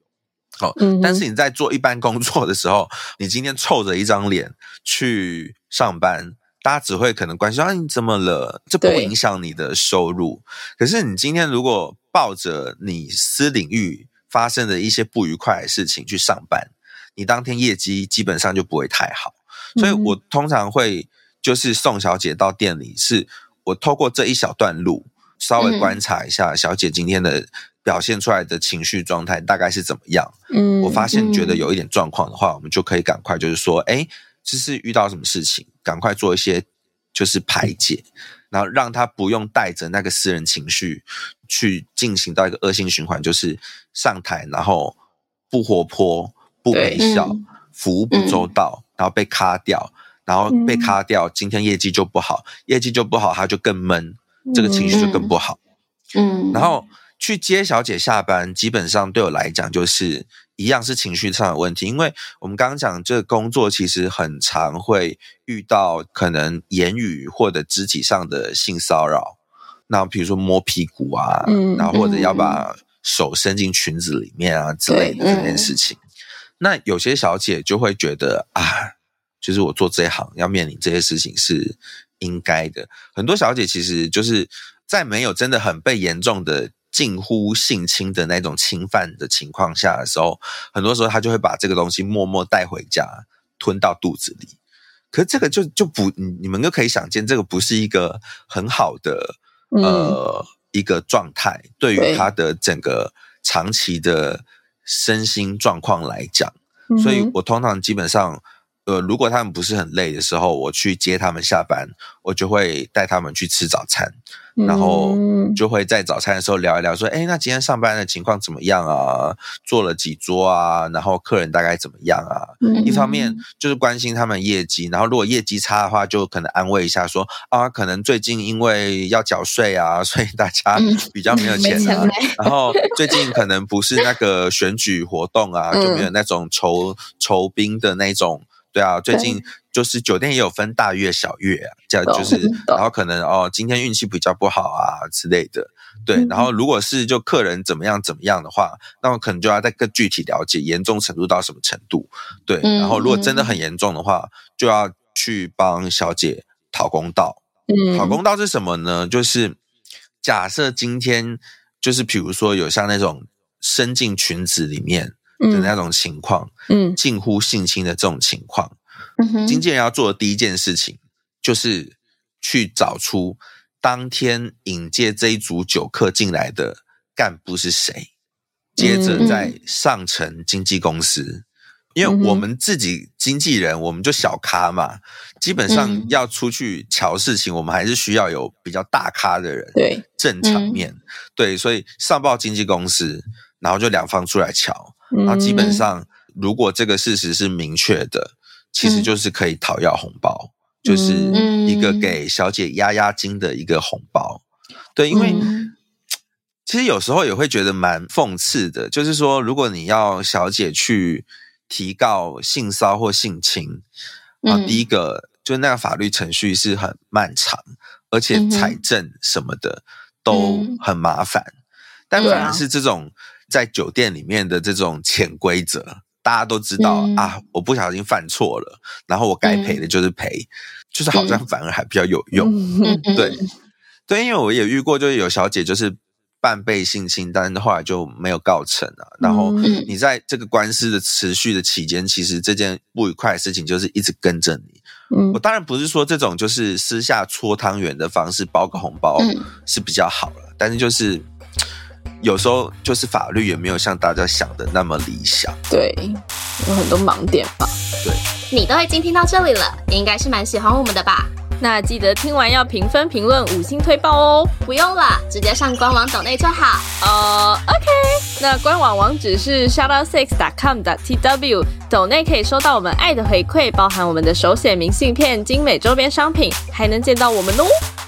哦，但是你在做一般工作的时候，你今天臭着一张脸去上班，大家只会可能关心啊，你怎么了？这不会影响你的收入。可是你今天如果抱着你私领域发生的一些不愉快的事情去上班，你当天业绩基本上就不会太好。所以我通常会就是送小姐到店里，是我透过这一小段路稍微观察一下小姐今天的。表现出来的情绪状态大概是怎么样？嗯，我发现觉得有一点状况的话，嗯、我们就可以赶快就是说，哎，这是遇到什么事情，赶快做一些就是排解，然后让他不用带着那个私人情绪去进行到一个恶性循环，就是上台然后不活泼、不微笑、嗯、服务不周到，然后被卡掉，然后被卡掉，今天业绩就不好，业绩就不好，他就更闷，这个情绪就更不好。嗯，然后。去接小姐下班，基本上对我来讲就是一样是情绪上的问题，因为我们刚刚讲这个工作其实很常会遇到可能言语或者肢体上的性骚扰，那比如说摸屁股啊，嗯，然后或者要把手伸进裙子里面啊之类的这件事情，嗯，那有些小姐就会觉得啊，就是我做这一行要面临这些事情是应该的。很多小姐其实就是在没有真的很被严重的。近乎性侵的那种侵犯的情况下的时候，很多时候他就会把这个东西默默带回家，吞到肚子里。可是这个就就不，你们就可以想见，这个不是一个很好的呃、嗯、一个状态，对于他的整个长期的身心状况来讲，所以我通常基本上。呃，如果他们不是很累的时候，我去接他们下班，我就会带他们去吃早餐，然后就会在早餐的时候聊一聊，说，哎，那今天上班的情况怎么样啊？做了几桌啊？然后客人大概怎么样啊？一方面就是关心他们业绩，然后如果业绩差的话，就可能安慰一下说，说啊，可能最近因为要缴税啊，所以大家比较没有钱啊。然后最近可能不是那个选举活动啊，就没有那种酬酬宾的那种。对啊，最近就是酒店也有分大月小月啊，这样就是，然后可能哦，今天运气比较不好啊之类的。对，然后如果是就客人怎么样怎么样的话，那我可能就要再更具体了解严重程度到什么程度。对，然后如果真的很严重的话，就要去帮小姐讨公道。嗯，讨公道是什么呢？就是假设今天就是比如说有像那种伸进裙子里面。的那种情况，嗯，近乎性侵的这种情况，嗯，经纪人要做的第一件事情就是去找出当天引荐这一组酒客进来的干部是谁，接着再上呈经纪公司，因为我们自己经纪人我们就小咖嘛，基本上要出去瞧事情，我们还是需要有比较大咖的人，对，正场面，对，所以上报经纪公司，然后就两方出来乔。那基本上，如果这个事实是明确的，其实就是可以讨要红包，就是一个给小姐压压惊的一个红包。对，因为 其实有时候也会觉得蛮讽刺的，就是说，如果你要小姐去提告性骚或性侵，啊，第一个就那个法律程序是很漫长，而且财政什么的都很麻烦，但反而是这种。在酒店里面的这种潜规则，大家都知道、嗯、啊。我不小心犯错了，然后我该赔的就是赔，嗯、就是好像反而还比较有用。嗯、对，对，因为我也遇过，就是有小姐就是半被性侵，但是后来就没有告成啊。然后你在这个官司的持续的期间，其实这件不愉快的事情就是一直跟着你。嗯、我当然不是说这种就是私下搓汤圆的方式包个红包是比较好了，但是就是。有时候就是法律也没有像大家想的那么理想，对，有很多盲点吧。对，你都已经听到这里了，你应该是蛮喜欢我们的吧？那记得听完要评分、评论、五星推爆哦。不用了，直接上官网抖内就好。呃、uh,，OK，那官网网址是 shoutoutsix.com.tw，抖内可以收到我们爱的回馈，包含我们的手写明信片、精美周边商品，还能见到我们哦。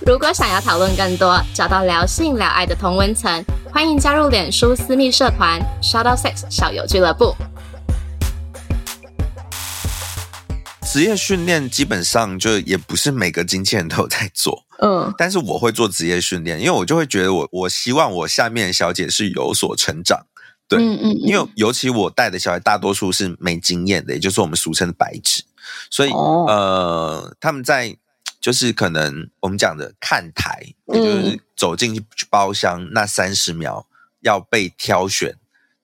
如果想要讨论更多，找到聊性聊爱的同温层，欢迎加入脸书私密社团 Shoutout6 校友俱乐部。职业训练基本上就也不是每个经纪人都有在做，嗯，但是我会做职业训练，因为我就会觉得我我希望我下面的小姐是有所成长，对，嗯嗯，因为尤其我带的小孩大多数是没经验的，也就是我们俗称的白纸，所以呃，他们在。就是可能我们讲的看台，也就是走进去包厢那三十秒要被挑选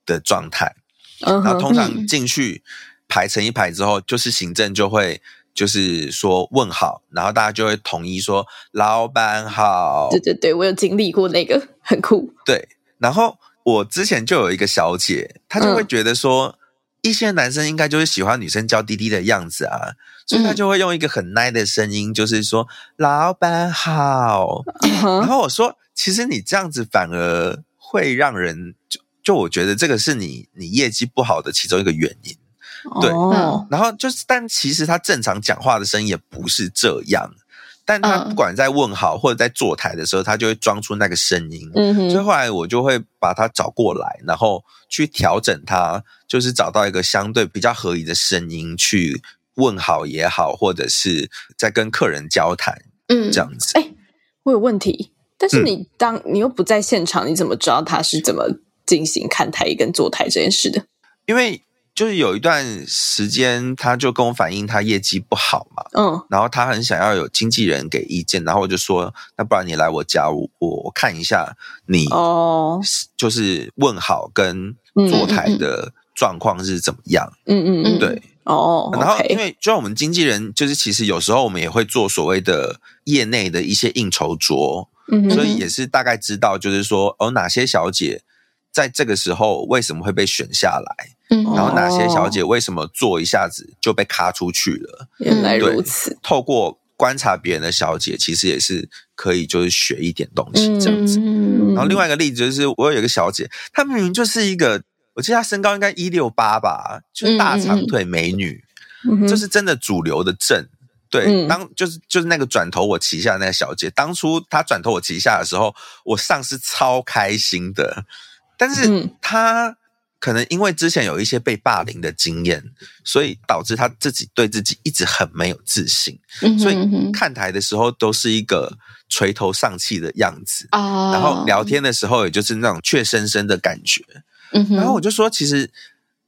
的状态，然后通常进去排成一排之后，就是行政就会就是说问好，然后大家就会统一说老板好。对对对，我有经历过那个，很酷。对，然后我之前就有一个小姐，她就会觉得说。一些男生应该就是喜欢女生娇滴滴的样子啊，所以他就会用一个很 nice 的声音，就是说、嗯、老板好。然后我说，其实你这样子反而会让人就就我觉得这个是你你业绩不好的其中一个原因。对，哦、然后就是但其实他正常讲话的声音也不是这样。但他不管在问好或者在坐台的时候，他就会装出那个声音。嗯哼，所以后来我就会把他找过来，然后去调整他，就是找到一个相对比较合理的声音去问好也好，或者是在跟客人交谈，嗯，这样子。哎，我有问题，但是你当、嗯、你又不在现场，你怎么知道他是怎么进行看台跟坐台这件事的？因为。就是有一段时间，他就跟我反映他业绩不好嘛，嗯，然后他很想要有经纪人给意见，然后我就说，那不然你来我家，我我看一下你哦，就是问好跟坐台的状况是怎么样，嗯嗯嗯，对，哦，然后因为就像我们经纪人，就是其实有时候我们也会做所谓的业内的一些应酬桌，嗯，所以也是大概知道，就是说哦哪些小姐。在这个时候为什么会被选下来？嗯，然后哪些小姐为什么做一下子就被卡出去了？原来如此。透过观察别人的小姐，其实也是可以就是学一点东西这样子。然后另外一个例子就是，我有一个小姐，她明明就是一个，我记得她身高应该一六八吧，就是大长腿美女，这是真的主流的正。对，当就是就是那个转头我旗下的那个小姐，当初她转头我旗下的时候，我上司超开心的。但是她可能因为之前有一些被霸凌的经验，所以导致她自己对自己一直很没有自信，所以看台的时候都是一个垂头丧气的样子啊。然后聊天的时候，也就是那种怯生生的感觉。然后我就说，其实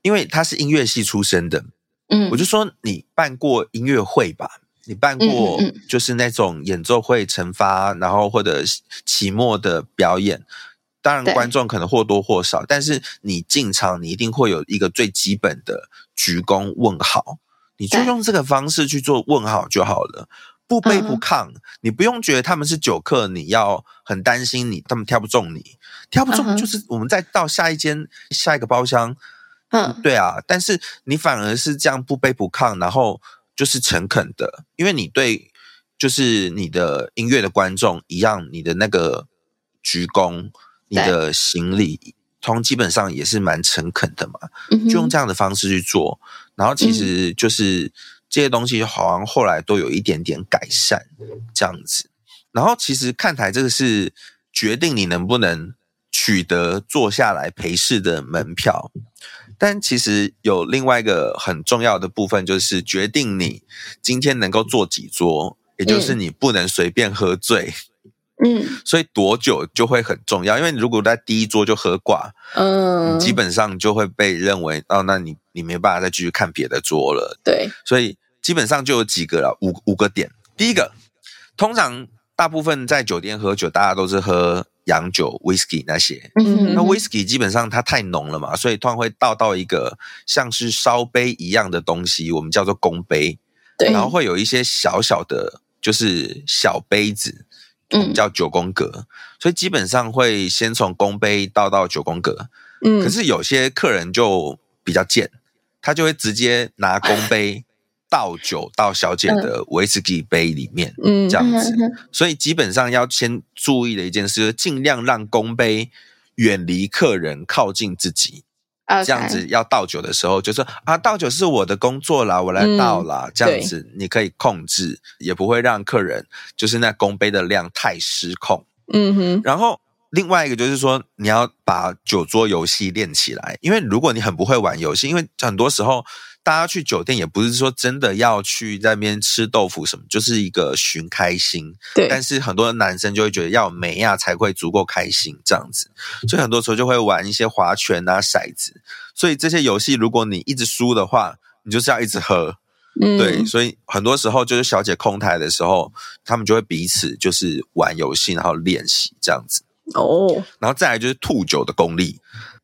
因为他是音乐系出身的，嗯，我就说你办过音乐会吧。你办过就是那种演奏会惩罚，然后或者期末的表演，当然观众可能或多或少，但是你进场，你一定会有一个最基本的鞠躬问好，你就用这个方式去做问好就好了，不卑不亢，你不用觉得他们是酒客，你要很担心你他们挑不中你，挑不中就是我们再到下一间下一个包厢，嗯，对啊，但是你反而是这样不卑不亢，然后。就是诚恳的，因为你对就是你的音乐的观众一样，你的那个鞠躬，你的行礼，通基本上也是蛮诚恳的嘛。就用这样的方式去做，然后其实就是这些东西好像后来都有一点点改善这样子。然后其实看台这个是决定你能不能取得坐下来陪侍的门票。但其实有另外一个很重要的部分，就是决定你今天能够坐几桌，也就是你不能随便喝醉。嗯，所以多久就会很重要，因为如果在第一桌就喝挂，嗯，基本上就会被认为哦，那你你没办法再继续看别的桌了。对，所以基本上就有几个了，五五个点。第一个，通常大部分在酒店喝酒，大家都是喝。洋酒、whisky 那些，嗯，那 whisky 基本上它太浓了嘛，所以通常会倒到一个像是烧杯一样的东西，我们叫做公杯，对，然后会有一些小小的，就是小杯子，嗯，叫九宫格，所以基本上会先从公杯倒到九宫格，嗯，可是有些客人就比较贱，他就会直接拿公杯。倒酒到小姐的威士忌杯里面，嗯，这样子，所以基本上要先注意的一件事，尽量让公杯远离客人，靠近自己。这样子要倒酒的时候，就说啊，倒酒是我的工作啦，我来倒啦。嗯、这样子你可以控制，也不会让客人就是那公杯的量太失控。嗯哼。然后另外一个就是说，你要把酒桌游戏练起来，因为如果你很不会玩游戏，因为很多时候。大家去酒店也不是说真的要去在那边吃豆腐什么，就是一个寻开心。对，但是很多男生就会觉得要美亚才会足够开心这样子，所以很多时候就会玩一些划拳啊、骰子。所以这些游戏如果你一直输的话，你就是要一直喝。嗯，对，所以很多时候就是小姐空台的时候，他们就会彼此就是玩游戏，然后练习这样子。哦，然后再来就是吐酒的功力，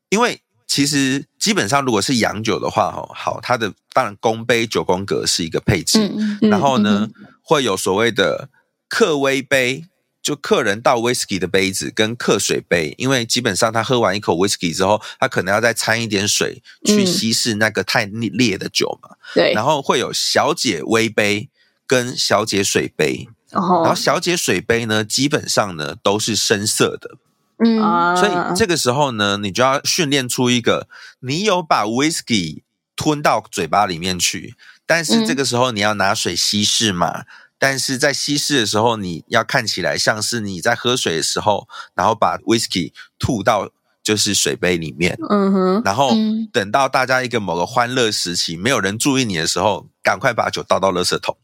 因为。其实基本上，如果是洋酒的话，哈，好，它的当然公杯九宫格是一个配置，嗯嗯、然后呢，嗯、会有所谓的客威杯，就客人倒威士忌的杯子跟客水杯，因为基本上他喝完一口威士忌之后，他可能要再掺一点水去稀释那个太烈的酒嘛，对、嗯，然后会有小姐威杯跟小姐水杯，哦、然后小姐水杯呢，基本上呢都是深色的。嗯，所以这个时候呢，你就要训练出一个，你有把 whisky 吞到嘴巴里面去，但是这个时候你要拿水稀释嘛。但是在稀释的时候，你要看起来像是你在喝水的时候，然后把 whisky 吐到就是水杯里面。嗯哼，然后等到大家一个某个欢乐时期，没有人注意你的时候，赶快把酒倒到垃圾桶。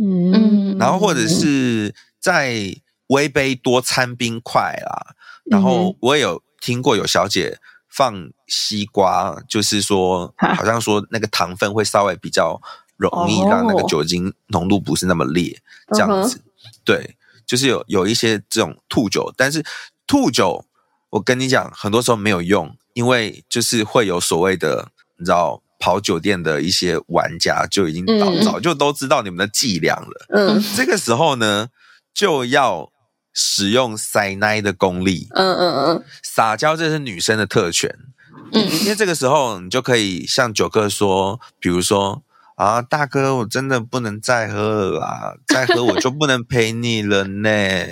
嗯，然后或者是在微杯多掺冰块啦。然后我也有听过有小姐放西瓜，就是说好像说那个糖分会稍微比较容易让那个酒精浓度不是那么烈，这样子。对，就是有有一些这种吐酒，但是吐酒我跟你讲，很多时候没有用，因为就是会有所谓的你知道跑酒店的一些玩家就已经早早就都知道你们的伎俩了。嗯，这个时候呢就要。使用塞奶的功力。嗯嗯嗯，撒娇这是女生的特权。嗯，因为这个时候你就可以向九哥说，比如说。啊，大哥，我真的不能再喝了啦！再喝我就不能陪你了呢。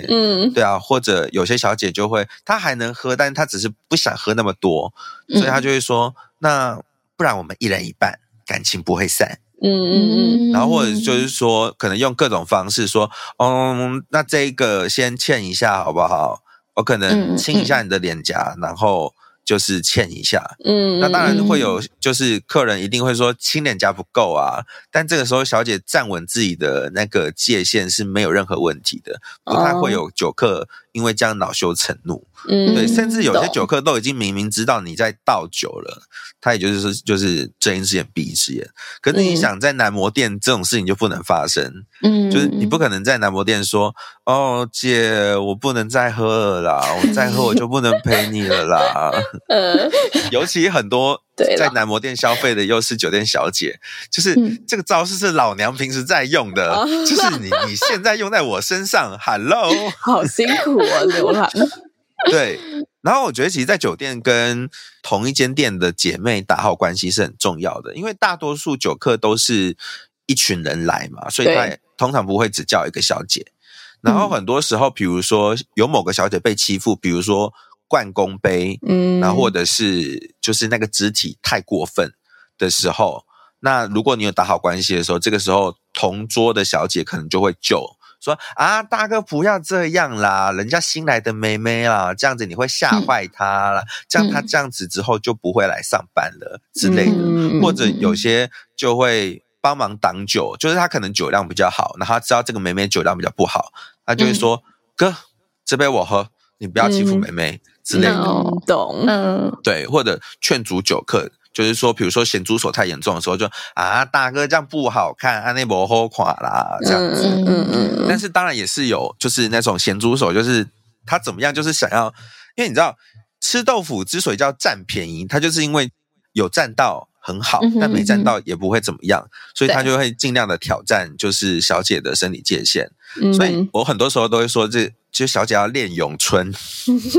嗯，对啊，或者有些小姐就会，她还能喝，但她只是不想喝那么多，所以她就会说，那不然我们一人一半，感情不会散。嗯嗯嗯。然后或者就是说，可能用各种方式说，嗯，那这个先欠一下好不好？我可能亲一下你的脸颊，然后。就是欠一下，嗯，那当然会有，就是客人一定会说亲脸颊不够啊，但这个时候小姐站稳自己的那个界限是没有任何问题的，不太会有酒客因为这样恼羞成怒。嗯，对，甚至有些酒客都已经明明知道你在倒酒了，他也就是说，就是睁一只眼闭一只眼。可是你想在男模店这种事情就不能发生，嗯，就是你不可能在男模店说，哦，姐，我不能再喝了啦，我再喝我就不能陪你了啦。呃，尤其很多在男模店消费的又是酒店小姐，就是这个招式是老娘平时在用的，就是你你现在用在我身上，Hello，好辛苦啊，刘兰。对，然后我觉得其实，在酒店跟同一间店的姐妹打好关系是很重要的，因为大多数酒客都是一群人来嘛，所以他也通常不会只叫一个小姐。然后很多时候，比如说有某个小姐被欺负，比如说灌公杯，嗯，然后或者是就是那个肢体太过分的时候，那如果你有打好关系的时候，这个时候同桌的小姐可能就会救。说啊，大哥不要这样啦，人家新来的妹妹啦，这样子你会吓坏她了，这样她这样子之后就不会来上班了之类的，或者有些就会帮忙挡酒，就是他可能酒量比较好，然后他知道这个妹妹酒量比较不好，他就会说哥，这杯我喝，你不要欺负妹妹之类的，懂？嗯，对，或者劝阻酒客。就是说，比如说咸猪手太严重的时候就，就啊，大哥这样不好看，啊那不好看啦，这样子。嗯嗯嗯。但是当然也是有，就是那种咸猪手，就是他怎么样，就是想要，因为你知道，吃豆腐之所以叫占便宜，他就是因为有占到很好，但没站到也不会怎么样，所以他就会尽量的挑战，就是小姐的生理界限。所以我很多时候都会说这。就小姐要练咏春，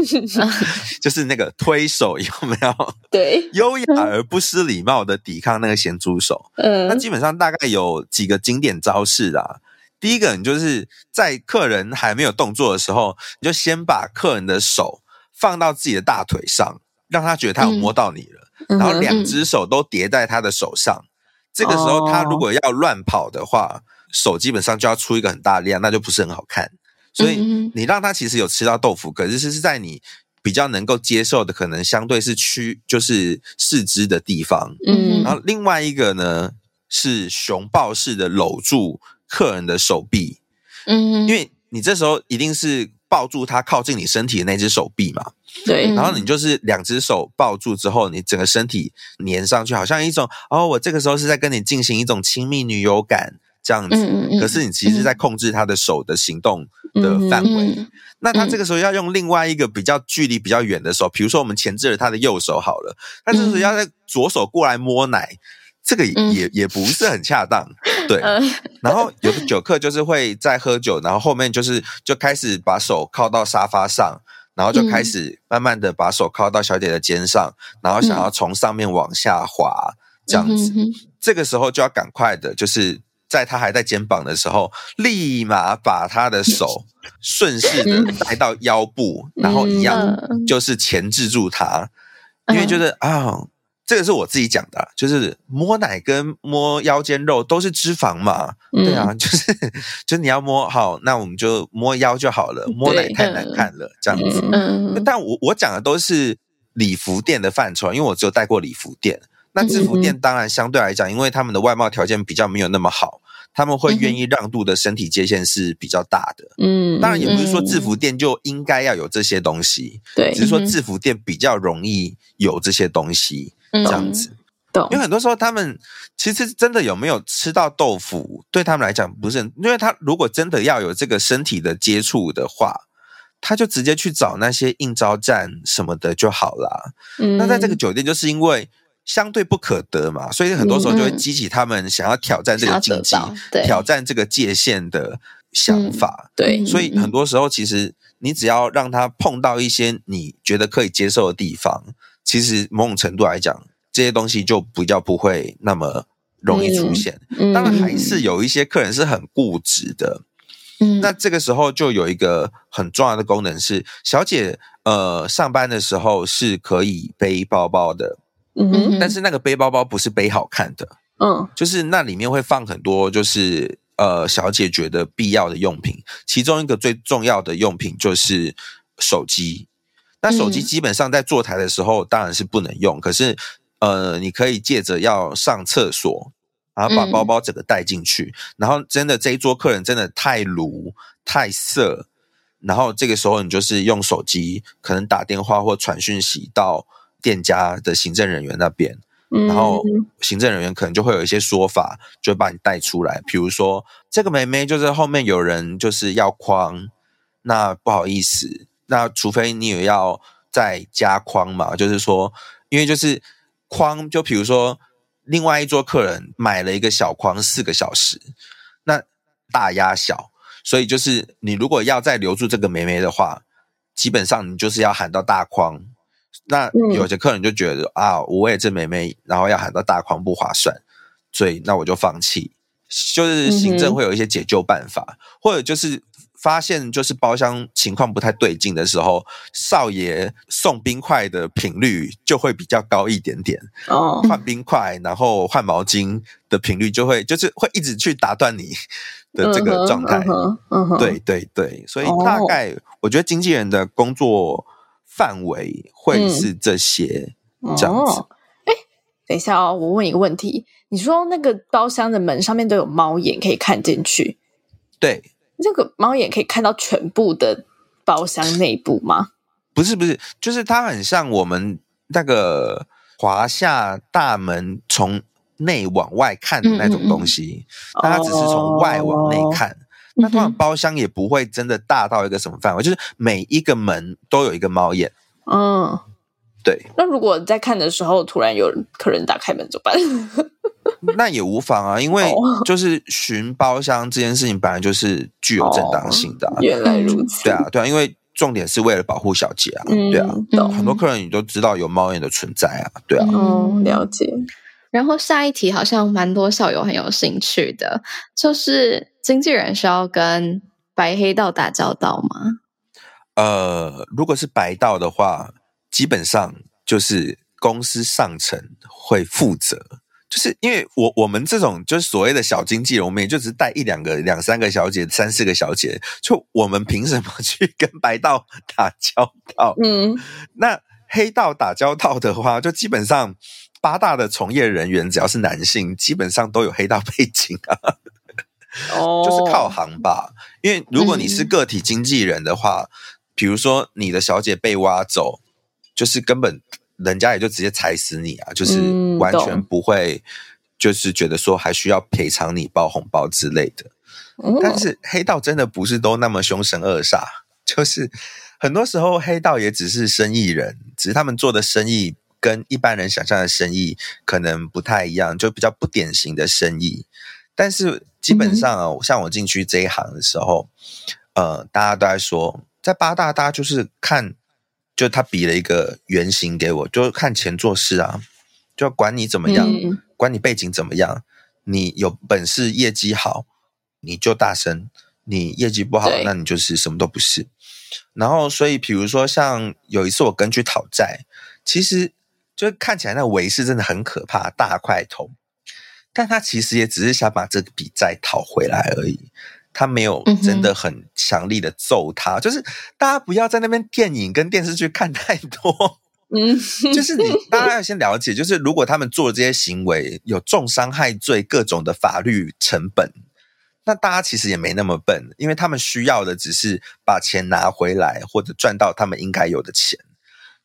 就是那个推手有没有？对，优雅而不失礼貌的抵抗那个咸猪手。嗯，那基本上大概有几个经典招式啊。第一个，你就是在客人还没有动作的时候，你就先把客人的手放到自己的大腿上，让他觉得他有摸到你了，嗯、然后两只手都叠在他的手上。嗯、这个时候，他如果要乱跑的话，手基本上就要出一个很大力量，那就不是很好看。所以你让他其实有吃到豆腐，可是是在你比较能够接受的，可能相对是区就是四肢的地方。嗯，然后另外一个呢是熊抱式的搂住客人的手臂。嗯，因为你这时候一定是抱住他靠近你身体的那只手臂嘛。对，然后你就是两只手抱住之后，你整个身体粘上去，好像一种哦，我这个时候是在跟你进行一种亲密女友感。这样子，可是你其实是在控制他的手的行动的范围。那他这个时候要用另外一个比较距离比较远的手，比如说我们钳制了他的右手好了，他这时候要在左手过来摸奶，这个也也不是很恰当。对，然后有的酒客就是会在喝酒，然后后面就是就开始把手靠到沙发上，然后就开始慢慢的把手靠到小姐的肩上，然后想要从上面往下滑，这样子。这个时候就要赶快的，就是。在他还在肩膀的时候，立马把他的手 顺势的带到腰部，然后一样就是钳制住他，因为觉得啊，这个是我自己讲的，就是摸奶跟摸腰间肉都是脂肪嘛，对啊，就是就是你要摸好，那我们就摸腰就好了，摸奶太难看了，这样子。嗯但我我讲的都是礼服店的范畴，因为我只有带过礼服店。那制服店当然相对来讲，因为他们的外貌条件比较没有那么好，他们会愿意让渡的身体界限是比较大的。嗯，当然也不是说制服店就应该要有这些东西，对，只是说制服店比较容易有这些东西，这样子。懂。因为很多时候他们其实真的有没有吃到豆腐，对他们来讲不是很，因为他如果真的要有这个身体的接触的话，他就直接去找那些应招站什么的就好了。嗯，那在这个酒店就是因为。相对不可得嘛，所以很多时候就会激起他们想要挑战这个禁忌、挑战这个界限的想法。对，所以很多时候其实你只要让他碰到一些你觉得可以接受的地方，其实某种程度来讲，这些东西就比较不会那么容易出现。嗯、当然，还是有一些客人是很固执的。嗯，那这个时候就有一个很重要的功能是，小姐呃上班的时候是可以背包包的。嗯，但是那个背包包不是背好看的。嗯，就是那里面会放很多就是。呃，小姐觉得必要的用品，其中一个最重要的用品就是手机。那手机基本上在坐台的时候当然是不能用，嗯、可是呃，你可以借着要上厕所，然后把包包整个带进去。嗯、然后真的这一桌客人真的太鲁太色，然后这个时候你就是用手机可能打电话或传讯息到店家的行政人员那边。然后行政人员可能就会有一些说法，就会把你带出来。比如说，这个妹妹就是后面有人就是要框，那不好意思，那除非你也要再加框嘛。就是说，因为就是框，就比如说另外一桌客人买了一个小框四个小时，那大压小，所以就是你如果要再留住这个妹妹的话，基本上你就是要喊到大框。那有些客人就觉得、嗯、啊，我也这妹妹，然后要喊到大框不划算，所以那我就放弃。就是行政会有一些解救办法，嗯、或者就是发现就是包厢情况不太对劲的时候，少爷送冰块的频率就会比较高一点点。哦，换冰块，然后换毛巾的频率就会就是会一直去打断你的这个状态。嗯、对对对，所以大概我觉得经纪人的工作。范围会是这些这样子。哎、等一下哦，我问一个问题。你说那个包厢的门上面都有猫眼可以看进去？对，这个猫眼可以看到全部的包厢内部吗？不是，不是，就是它很像我们那个华夏大门从内往外看的那种东西，嗯嗯嗯，但它只是从外往内看。哦那通常包厢也不会真的大到一个什么范围，就是每一个门都有一个猫眼。嗯，对。那如果在看的时候突然有客人打开门怎么办？那也无妨啊，因为就是寻包厢这件事情本来就是具有正当性的啊。哦，原来如此。对啊，对啊，因为重点是为了保护小姐啊。嗯，对啊，很多客人你都知道有猫眼的存在啊。对啊，哦，了解。然后下一题好像蛮多校友很有兴趣的，就是经纪人需要跟白黑道打交道吗？呃，如果是白道的话，基本上就是公司上层会负责，就是因为我我们这种就是所谓的小经纪人，我们也就只带一两个、两三个小姐、三四个小姐，就我们凭什么 去跟白道打交道？嗯，那黑道打交道的话，就基本上。八大的从业人员，只要是男性，基本上都有黑道背景啊。哦，就是靠行吧。因为如果你是个体经纪人的话，比如说你的小姐被挖走，就是根本人家也就直接踩死你啊，就是完全不会，就是觉得说还需要赔偿你包红包之类的。但是黑道真的不是都那么凶神恶煞，就是很多时候黑道也只是生意人，只是他们做的生意。跟一般人想象的生意可能不太一样，就比较不典型的生意。但是基本上啊，像我进去这一行的时候，呃，大家都在说，在八大，大家就是看，就他比了一个原型给我，就看钱做事啊，就管你怎么样，管你背景怎么样，你有本事业绩好，你就大声；你业绩不好，那你就是什么都不是。然后，所以比如说，像有一次我跟去讨债，其实。就是看起来那维士真的很可怕，大块头，但他其实也只是想把这笔债讨回来而已，他没有真的很强力的揍他。嗯、就是大家不要在那边电影跟电视剧看太多，嗯，就是你大家要先了解，就是如果他们做这些行为有重伤害罪，各种的法律成本，那大家其实也没那么笨，因为他们需要的只是把钱拿回来或者赚到他们应该有的钱，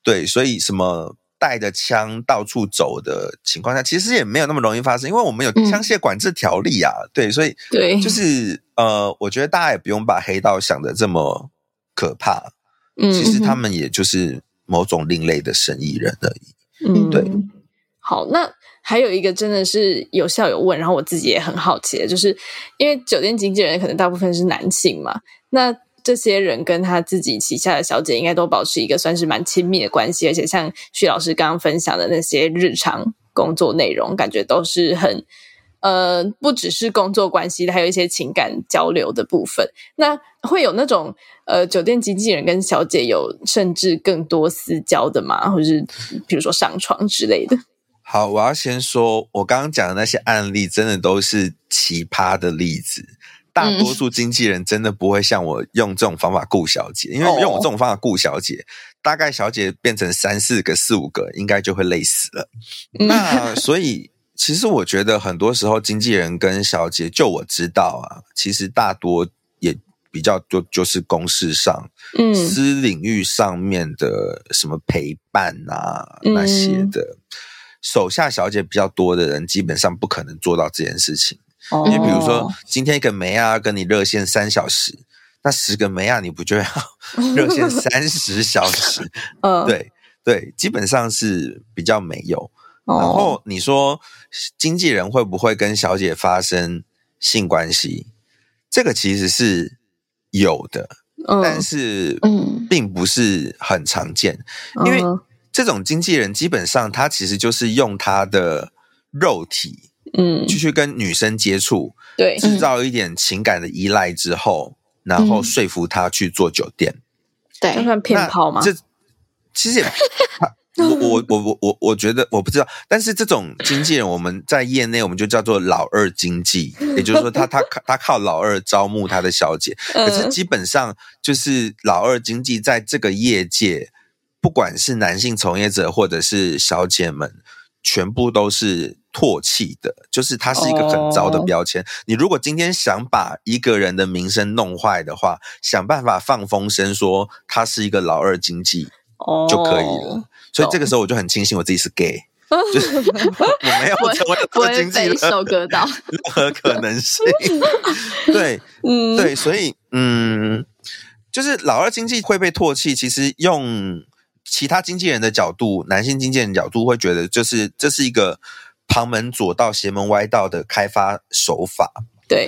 对，所以什么。带着枪到处走的情况下，其实也没有那么容易发生，因为我们有枪械管制条例啊，嗯、对，所以对，就是呃，我觉得大家也不用把黑道想的这么可怕，嗯，其实他们也就是某种另类的生意人而已，嗯，对。好，那还有一个真的是有校友问，然后我自己也很好奇，就是因为酒店经纪人可能大部分是男性嘛，那这些人跟他自己旗下的小姐应该都保持一个算是蛮亲密的关系，而且像徐老师刚刚分享的那些日常工作内容，感觉都是很呃，不只是工作关系，还有一些情感交流的部分。那会有那种呃，酒店经纪人跟小姐有甚至更多私交的吗？或者是比如说上床之类的？好，我要先说，我刚刚讲的那些案例，真的都是奇葩的例子。大多数经纪人真的不会像我用这种方法雇小姐，因为用我这种方法雇小姐，大概小姐变成三四个、四五个，应该就会累死了。那所以，其实我觉得很多时候经纪人跟小姐，就我知道啊，其实大多也比较多，就是公事上、嗯，私领域上面的什么陪伴啊那些的，手下小姐比较多的人，基本上不可能做到这件事情。因为比如说，今天一个梅亚跟你热线三小时，那十个梅亚你不就要 热线三十小时？嗯，对对，基本上是比较没有。然后你说经纪人会不会跟小姐发生性关系？这个其实是有的，但是并不是很常见，因为这种经纪人基本上他其实就是用他的肉体。嗯，继续跟女生接触，对，制造一点情感的依赖之后，嗯、然后说服她去做酒店，对，算骗炮吗？这其实也，我我我我我我觉得我不知道，但是这种经纪人我们在业内我们就叫做老二经济，也就是说他他他靠老二招募他的小姐，可是基本上就是老二经济在这个业界，不管是男性从业者或者是小姐们，全部都是。唾弃的，就是它是一个很糟的标签。Oh. 你如果今天想把一个人的名声弄坏的话，想办法放风声说他是一个老二经纪就可以了。Oh. 所以这个时候我就很庆幸我自己是 gay，就是我没有成为老二经纪人，收割到 任何可能性。对，嗯，对，所以嗯，就是老二经纪会被唾弃。其实用其他经纪人的角度，男性经纪人角度会觉得，就是这是一个。旁门左道、邪门歪道的开发手法，对，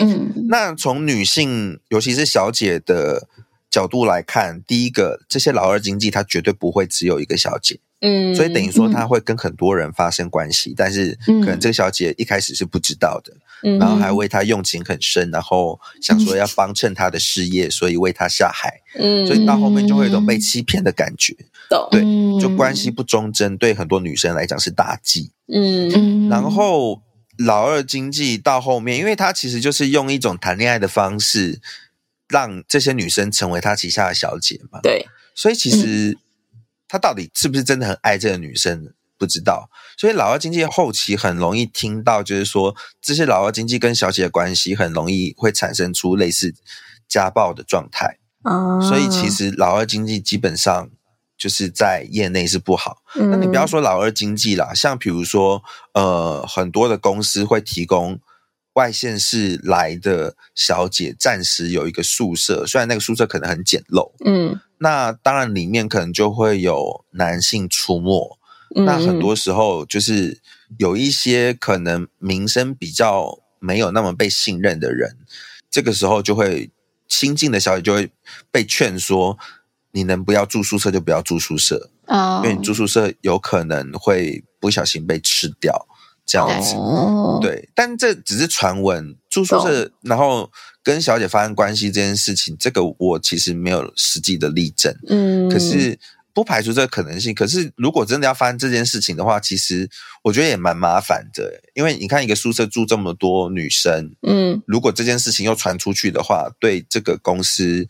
那从女性，尤其是小姐的角度来看，第一个，这些老二经济，他绝对不会只有一个小姐。嗯，所以等于说他会跟很多人发生关系，嗯，但是可能这个小姐一开始是不知道的，嗯，然后还为他用情很深，然后想说要帮衬他的事业，所以为他下海，嗯，所以到后面就会有种被欺骗的感觉，嗯，对，就关系不忠贞，对很多女生来讲是大忌，嗯，然后老二经济到后面，因为他其实就是用一种谈恋爱的方式，让这些女生成为他旗下的小姐嘛，对，所以其实。他到底是不是真的很爱这个女生？不知道，所以老二经济后期很容易听到，就是说这些老二经济跟小姐的关系很容易会产生出类似家暴的状态。哦，所以其实老二经济基本上就是在业内是不好。那你不要说老二经济啦，像比如说呃，很多的公司会提供外县市来的小姐暂时有一个宿舍，虽然那个宿舍可能很简陋，嗯。那当然，里面可能就会有男性出没。嗯。那很多时候，就是有一些可能名声比较没有那么被信任的人，这个时候就会新进的小姐就会被劝说：你能不要住宿舍就不要住宿舍啊，因为你住宿舍有可能会不小心被吃掉。这样子，对，但这只是传闻。住宿舍，然后跟小姐发生关系这件事情，这个我其实没有实际的例证。嗯，可是不排除这个可能性。可是如果真的要发生这件事情的话，其实我觉得也蛮麻烦的。因为你看，一个宿舍住这么多女生，嗯，如果这件事情又传出去的话，对这个公司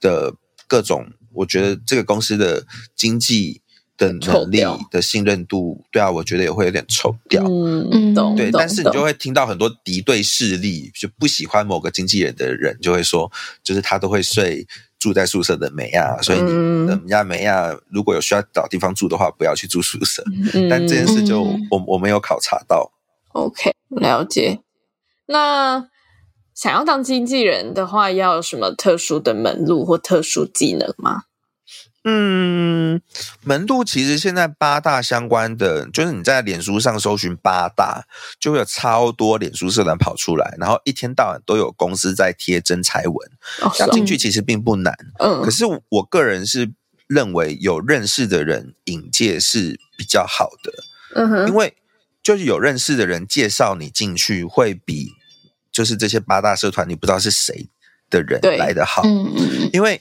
的各种，我觉得这个公司的经济。的能力的信任度，对啊，我觉得也会有点臭掉。嗯，懂。对，但是你就会听到很多敌对势力，就不喜欢某个经纪人的人，就会说，就是他都会睡住在宿舍的美亚，所以你们家美亚如果有需要找地方住的话，不要去住宿舍。嗯，但这件事就我我没有考察到。OK，了解。那想要当经纪人的话，要有什么特殊的门路或特殊技能吗？嗯，门路其实现在八大相关的，就是你在脸书上搜寻八大，就会有超多脸书社团跑出来，然后一天到晚都有公司在贴真才文，要进去其实并不难。嗯，可是我个人是认为有认识的人引介是比较好的。嗯哼，因为就是有认识的人介绍你进去，会比就是这些八大社团你不知道是谁的人来的好。嗯嗯，因为。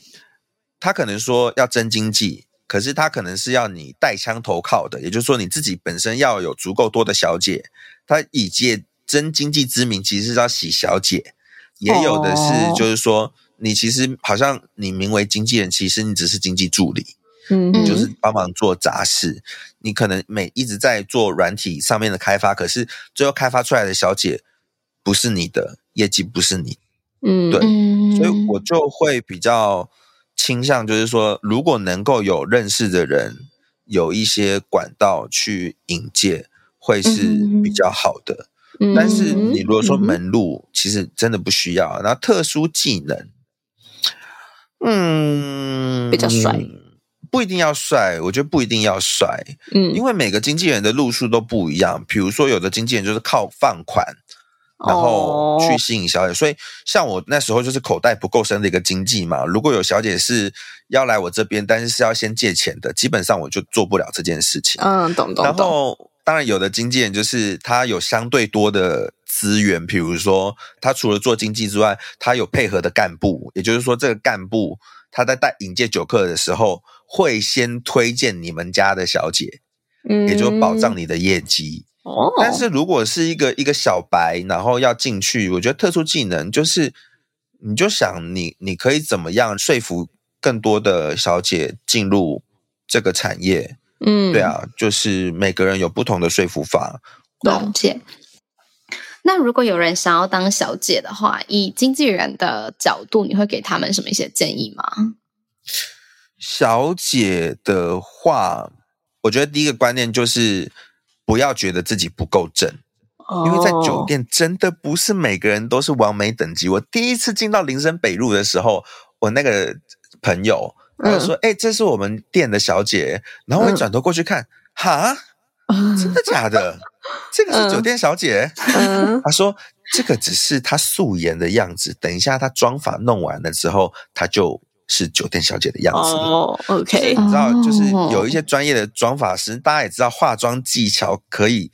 他可能说要征经纪，可是他可能是要你带枪投靠的，也就是说你自己本身要有足够多的小姐。他以借征经纪之名，其实是要洗小姐。也有的是，就是说你其实好像你名为经纪人，其实你只是经济助理，嗯，就是帮忙做杂事。你可能每一直在做软体上面的开发，可是最后开发出来的小姐不是你的，业绩不是你，嗯，对，所以我就会比较。倾向就是说，如果能够有认识的人，有一些管道去引荐，会是比较好的。嗯、但是你如果说门路，嗯、其实真的不需要。然后特殊技能，嗯，比较帅，不一定要帅。我觉得不一定要帅，嗯，因为每个经纪人的路数都不一样。比如说，有的经纪人就是靠放款。然后去吸引小姐，oh. 所以像我那时候就是口袋不够深的一个经济嘛。如果有小姐是要来我这边，但是是要先借钱的，基本上我就做不了这件事情。嗯，懂懂懂。然后当然有的经纪人就是他有相对多的资源，比如说他除了做经济之外，他有配合的干部，也就是说这个干部他在带引荐酒客的时候，会先推荐你们家的小姐，嗯，也就保障你的业绩。哦，但是如果是一个一个小白，然后要进去，我觉得特殊技能就是，你就想你你可以怎么样说服更多的小姐进入这个产业？嗯，对啊，就是每个人有不同的说服法。了解。那如果有人想要当小姐的话，以经纪人的角度，你会给他们什么一些建议吗？小姐的话，我觉得第一个观念就是。不要觉得自己不够正，因为在酒店真的不是每个人都是完美等级。我第一次进到林森北路的时候，我那个朋友他就说：“哎、嗯欸，这是我们店的小姐。”然后我一转头过去看，哈、嗯，真的假的？这个是酒店小姐？嗯、他说：“这个只是她素颜的样子，等一下她妆法弄完了之后，她就。”是酒店小姐的样子。哦、oh,，OK，你知道，就是有一些专业的妆发师，大家也知道化妆技巧可以，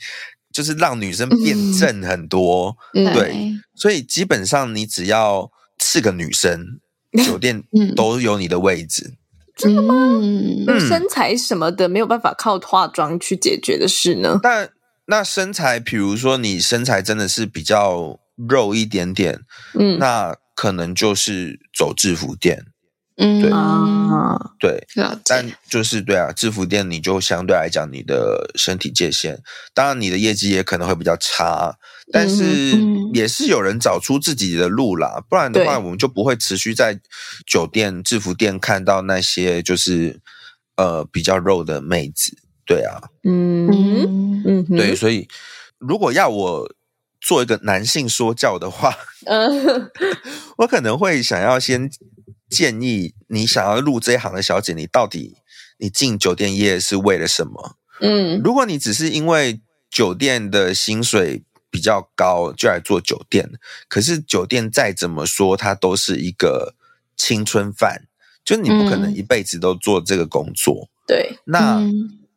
就是让女生变正很多，嗯、对，所以基本上你只要是个女生，酒店都有你的位置。真的吗？嗯、身材什么的没有办法靠化妆去解决的事呢？但那身材，比如说你身材真的是比较肉一点点，嗯，那可能就是走制服店。对，嗯，对，但就是对啊，制服店你就相对来讲，你的身体界限，当然你的业绩也可能会比较差，但是也是有人找出自己的路啦，不然的话，我们就不会持续在酒店制服店看到那些就是呃比较肉的妹子，对啊，嗯。嗯，对，所以如果要我做一个男性说教的话，嗯，我可能会想要先。建议你想要入这一行的小姐，你到底你进酒店业是为了什么？嗯，如果你只是因为酒店的薪水比较高就来做酒店，可是酒店再怎么说，它都是一个青春饭，就你不可能一辈子都做这个工作。对，那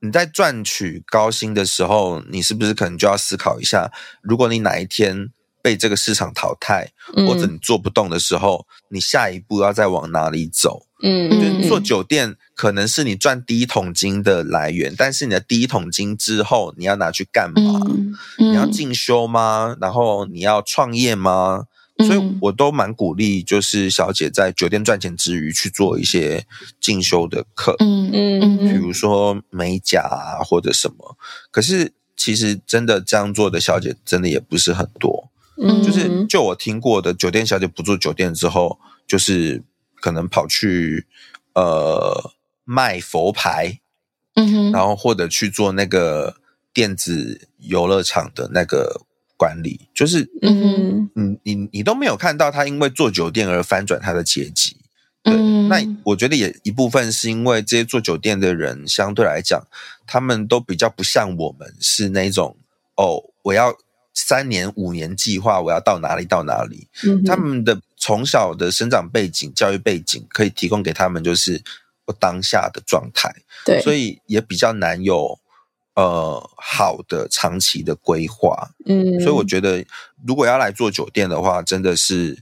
你在赚取高薪的时候，你是不是可能就要思考一下，如果你哪一天被这个市场淘汰，或者你做不动的时候，嗯、你下一步要再往哪里走？嗯，就做酒店可能是你赚第一桶金的来源，但是你的第一桶金之后，你要拿去干嘛？嗯嗯、你要进修吗？然后你要创业吗？嗯、所以我都蛮鼓励，就是小姐在酒店赚钱之余去做一些进修的课，嗯嗯，比如说美甲啊或者什么。可是其实真的这样做的小姐，真的也不是很多。嗯，就是就我听过的酒店小姐不做酒店之后，就是可能跑去呃卖佛牌，嗯哼，然后或者去做那个电子游乐场的那个管理，就是嗯哼，你你你都没有看到他因为做酒店而翻转他的阶级，对，那我觉得也一部分是因为这些做酒店的人相对来讲，他们都比较不像我们是那种哦，我要三年五年计划，我要到哪里到哪里。嗯，他们的从小的生长背景、教育背景可以提供给他们就是我当下的状态，对，所以也比较难有呃好的长期的规划。嗯，所以我觉得如果要来做酒店的话，真的是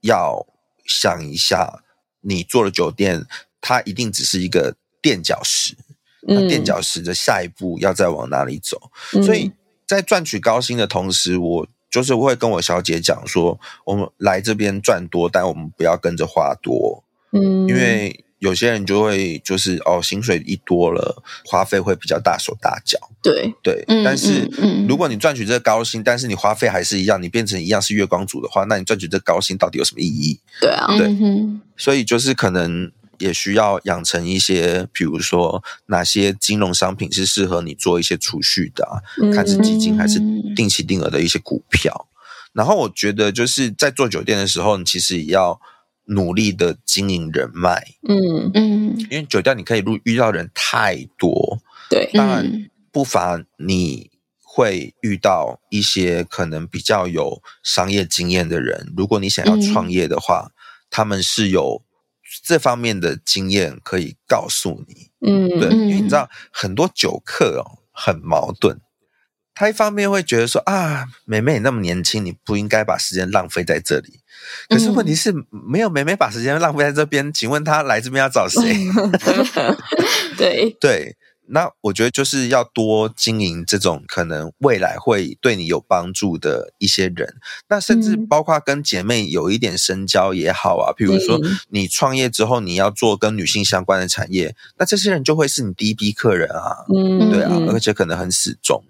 要想一下。你做了酒店，它一定只是一个垫脚石。那垫脚石的下一步要再往哪里走？嗯、所以在赚取高薪的同时，我就是会跟我小姐讲说，我们来这边赚多，但我们不要跟着花多。嗯，因为。有些人就会就是哦，薪水一多了，花费会比较大手大脚。对对，但是如果你赚取这个高薪，但是你花费还是一样，你变成一样是月光族的话，那你赚取这个高薪到底有什么意义？对啊，对，所以就是可能也需要养成一些，比如说哪些金融商品是适合你做一些储蓄的啊，看是基金还是定期定额的一些股票。然后我觉得就是在做酒店的时候，你其实也要。努力的经营人脉，嗯嗯，因为酒店你可以遇遇到人太多，对，当然不乏你会遇到一些可能比较有商业经验的人。如果你想要创业的话，嗯、他们是有这方面的经验可以告诉你，嗯，对，因为你知道很多酒客哦很矛盾，他一方面会觉得说啊，妹妹你那么年轻，你不应该把时间浪费在这里。可是问题是，没有妹妹把时间浪费在这边。请问她来这边要找谁？对 对，那我觉得就是要多经营这种可能未来会对你有帮助的一些人。那甚至包括跟姐妹有一点深交也好啊。比如说你创业之后，你要做跟女性相关的产业，那这些人就会是你第一批客人啊。嗯，对啊，而且可能很死忠。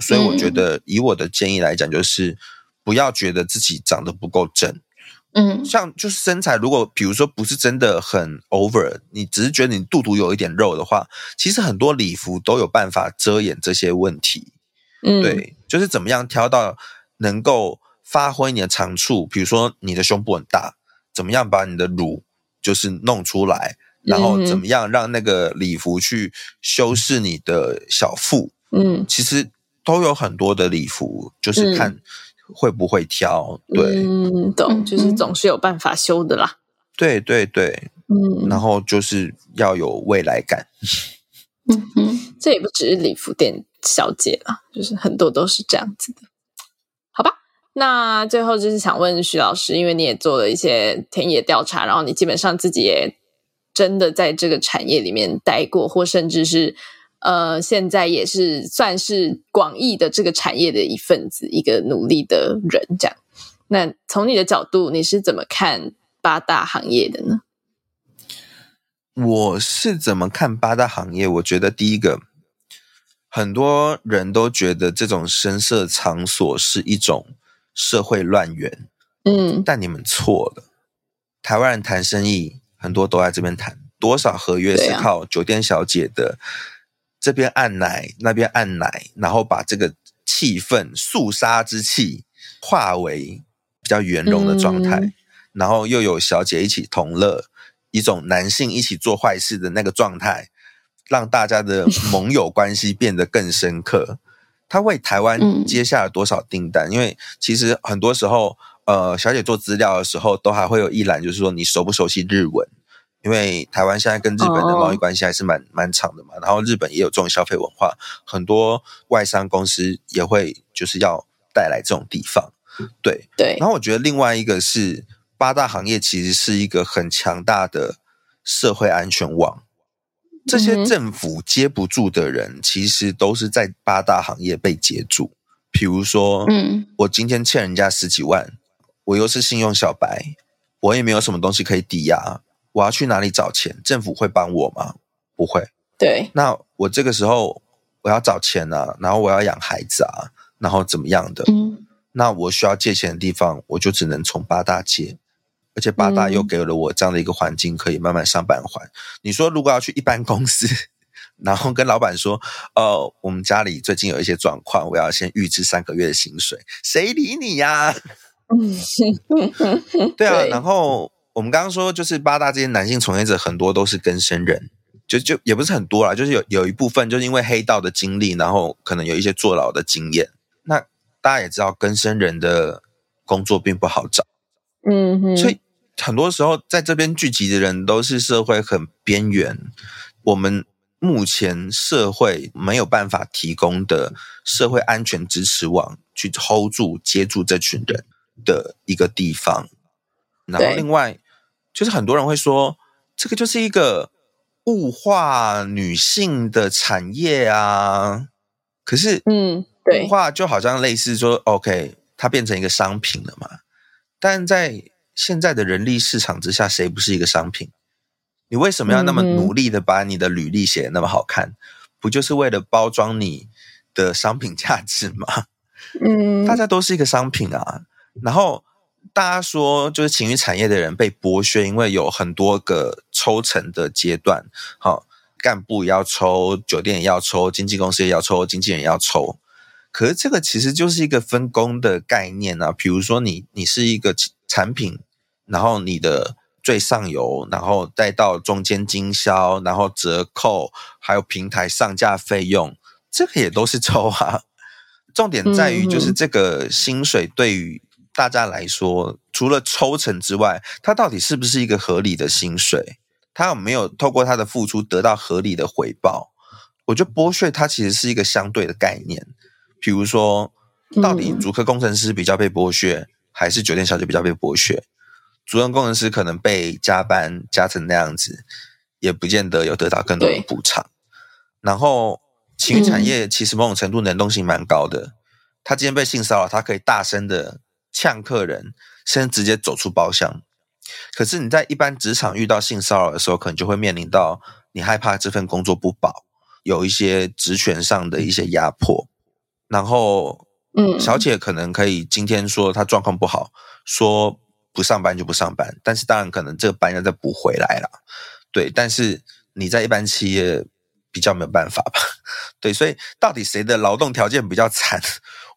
所以我觉得，以我的建议来讲，就是不要觉得自己长得不够正。嗯，像就是身材，如果比如说不是真的很 over，你只是觉得你肚肚有一点肉的话，其实很多礼服都有办法遮掩这些问题。嗯，对，就是怎么样挑到能够发挥你的长处，比如说你的胸部很大，怎么样把你的乳就是弄出来，然后怎么样让那个礼服去修饰你的小腹。嗯，其实都有很多的礼服，就是看。会不会挑？对，嗯，懂，就是总是有办法修的啦。对对对，嗯，然后就是要有未来感。嗯哼，这也不只是礼服店小姐啦，就是很多都是这样子的。好吧，那最后就是想问徐老师，因为你也做了一些田野调查，然后你基本上自己也真的在这个产业里面待过，或甚至是。呃，现在也是算是广义的这个产业的一份子，一个努力的人，这样。那从你的角度，你是怎么看八大行业的呢？我是怎么看八大行业？我觉得第一个，很多人都觉得这种声色场所是一种社会乱源，嗯，但你们错了。台湾人谈生意，很多都在这边谈，多少合约是靠酒店小姐的。这边按奶，那边按奶，然后把这个气氛肃杀之气化为比较圆融的状态，嗯、然后又有小姐一起同乐，一种男性一起做坏事的那个状态，让大家的盟友关系变得更深刻。他为台湾接下了多少订单？嗯、因为其实很多时候，呃，小姐做资料的时候，都还会有一栏，就是说你熟不熟悉日文。因为台湾现在跟日本的贸易关系还是蛮蛮长的嘛，然后日本也有这种消费文化，很多外商公司也会就是要带来这种地方，对对。然后我觉得另外一个是八大行业其实是一个很强大的社会安全网，这些政府接不住的人，其实都是在八大行业被接住。比如说，嗯，我今天欠人家十几万，我又是信用小白，我也没有什么东西可以抵押。我要去哪里找钱？政府会帮我吗？不会。对，那我这个时候我要找钱啊，然后我要养孩子啊，然后怎么样的？嗯，那我需要借钱的地方，我就只能从八大借，而且八大又给了我这样的一个环境，可以慢慢上班还。嗯，你说如果要去一般公司，然后跟老板说，呃，我们家里最近有一些状况，我要先预支三个月的薪水，谁理你呀？嗯，对啊，然后。我们刚刚说，就是八大这些男性从业者很多都是更生人，就就也不是很多啦，就是有有一部分就是因为黑道的经历，然后可能有一些坐牢的经验。那大家也知道，更生人的工作并不好找，嗯哼，所以很多时候在这边聚集的人都是社会很边缘，我们目前社会没有办法提供的社会安全支持网去 hold 住、接住这群人的一个地方。然后另外就是很多人会说，这个就是一个物化女性的产业啊，可是嗯。物化就好像类似说，OK，它变成一个商品了嘛？但在现在的人力市场之下，谁不是一个商品？你为什么要那么努力的把你的履历写得那么好看？不就是为了包装你的商品价值吗？嗯，大家都是一个商品啊。然后大家说，就是情欲产业的人被剥削，因为有很多个抽成的阶段，好，干部也要抽，酒店也要抽，经纪公司也要抽，经纪人也要抽。可是这个其实就是一个分工的概念啊，比如说你你是一个产品，然后你的最上游，然后再到中间经销，然后折扣，还有平台上架费用，这个也都是抽啊。重点在于就是这个薪水对于大家来说，除了抽成之外，他到底是不是一个合理的薪水？他有没有透过他的付出得到合理的回报？我觉得剥削它其实是一个相对的概念。比如说，到底主科工程师比较被剥削，嗯、还是酒店小姐比较被剥削？主任工程师可能被加班加成那样子，也不见得有得到更多的补偿。然后，情欲产业其实某种程度能动性蛮高的。他今天被性骚扰，他可以大声的呛客人，甚至直接走出包厢。可是你在一般职场遇到性骚扰的时候，可能就会面临到你害怕这份工作不保，有一些职权上的一些压迫。然后，嗯，小姐可能可以今天说她状况不好，说不上班就不上班，但是当然可能这个班要再补回来了，对。但是你在一般企业比较没有办法吧，对。所以到底谁的劳动条件比较惨？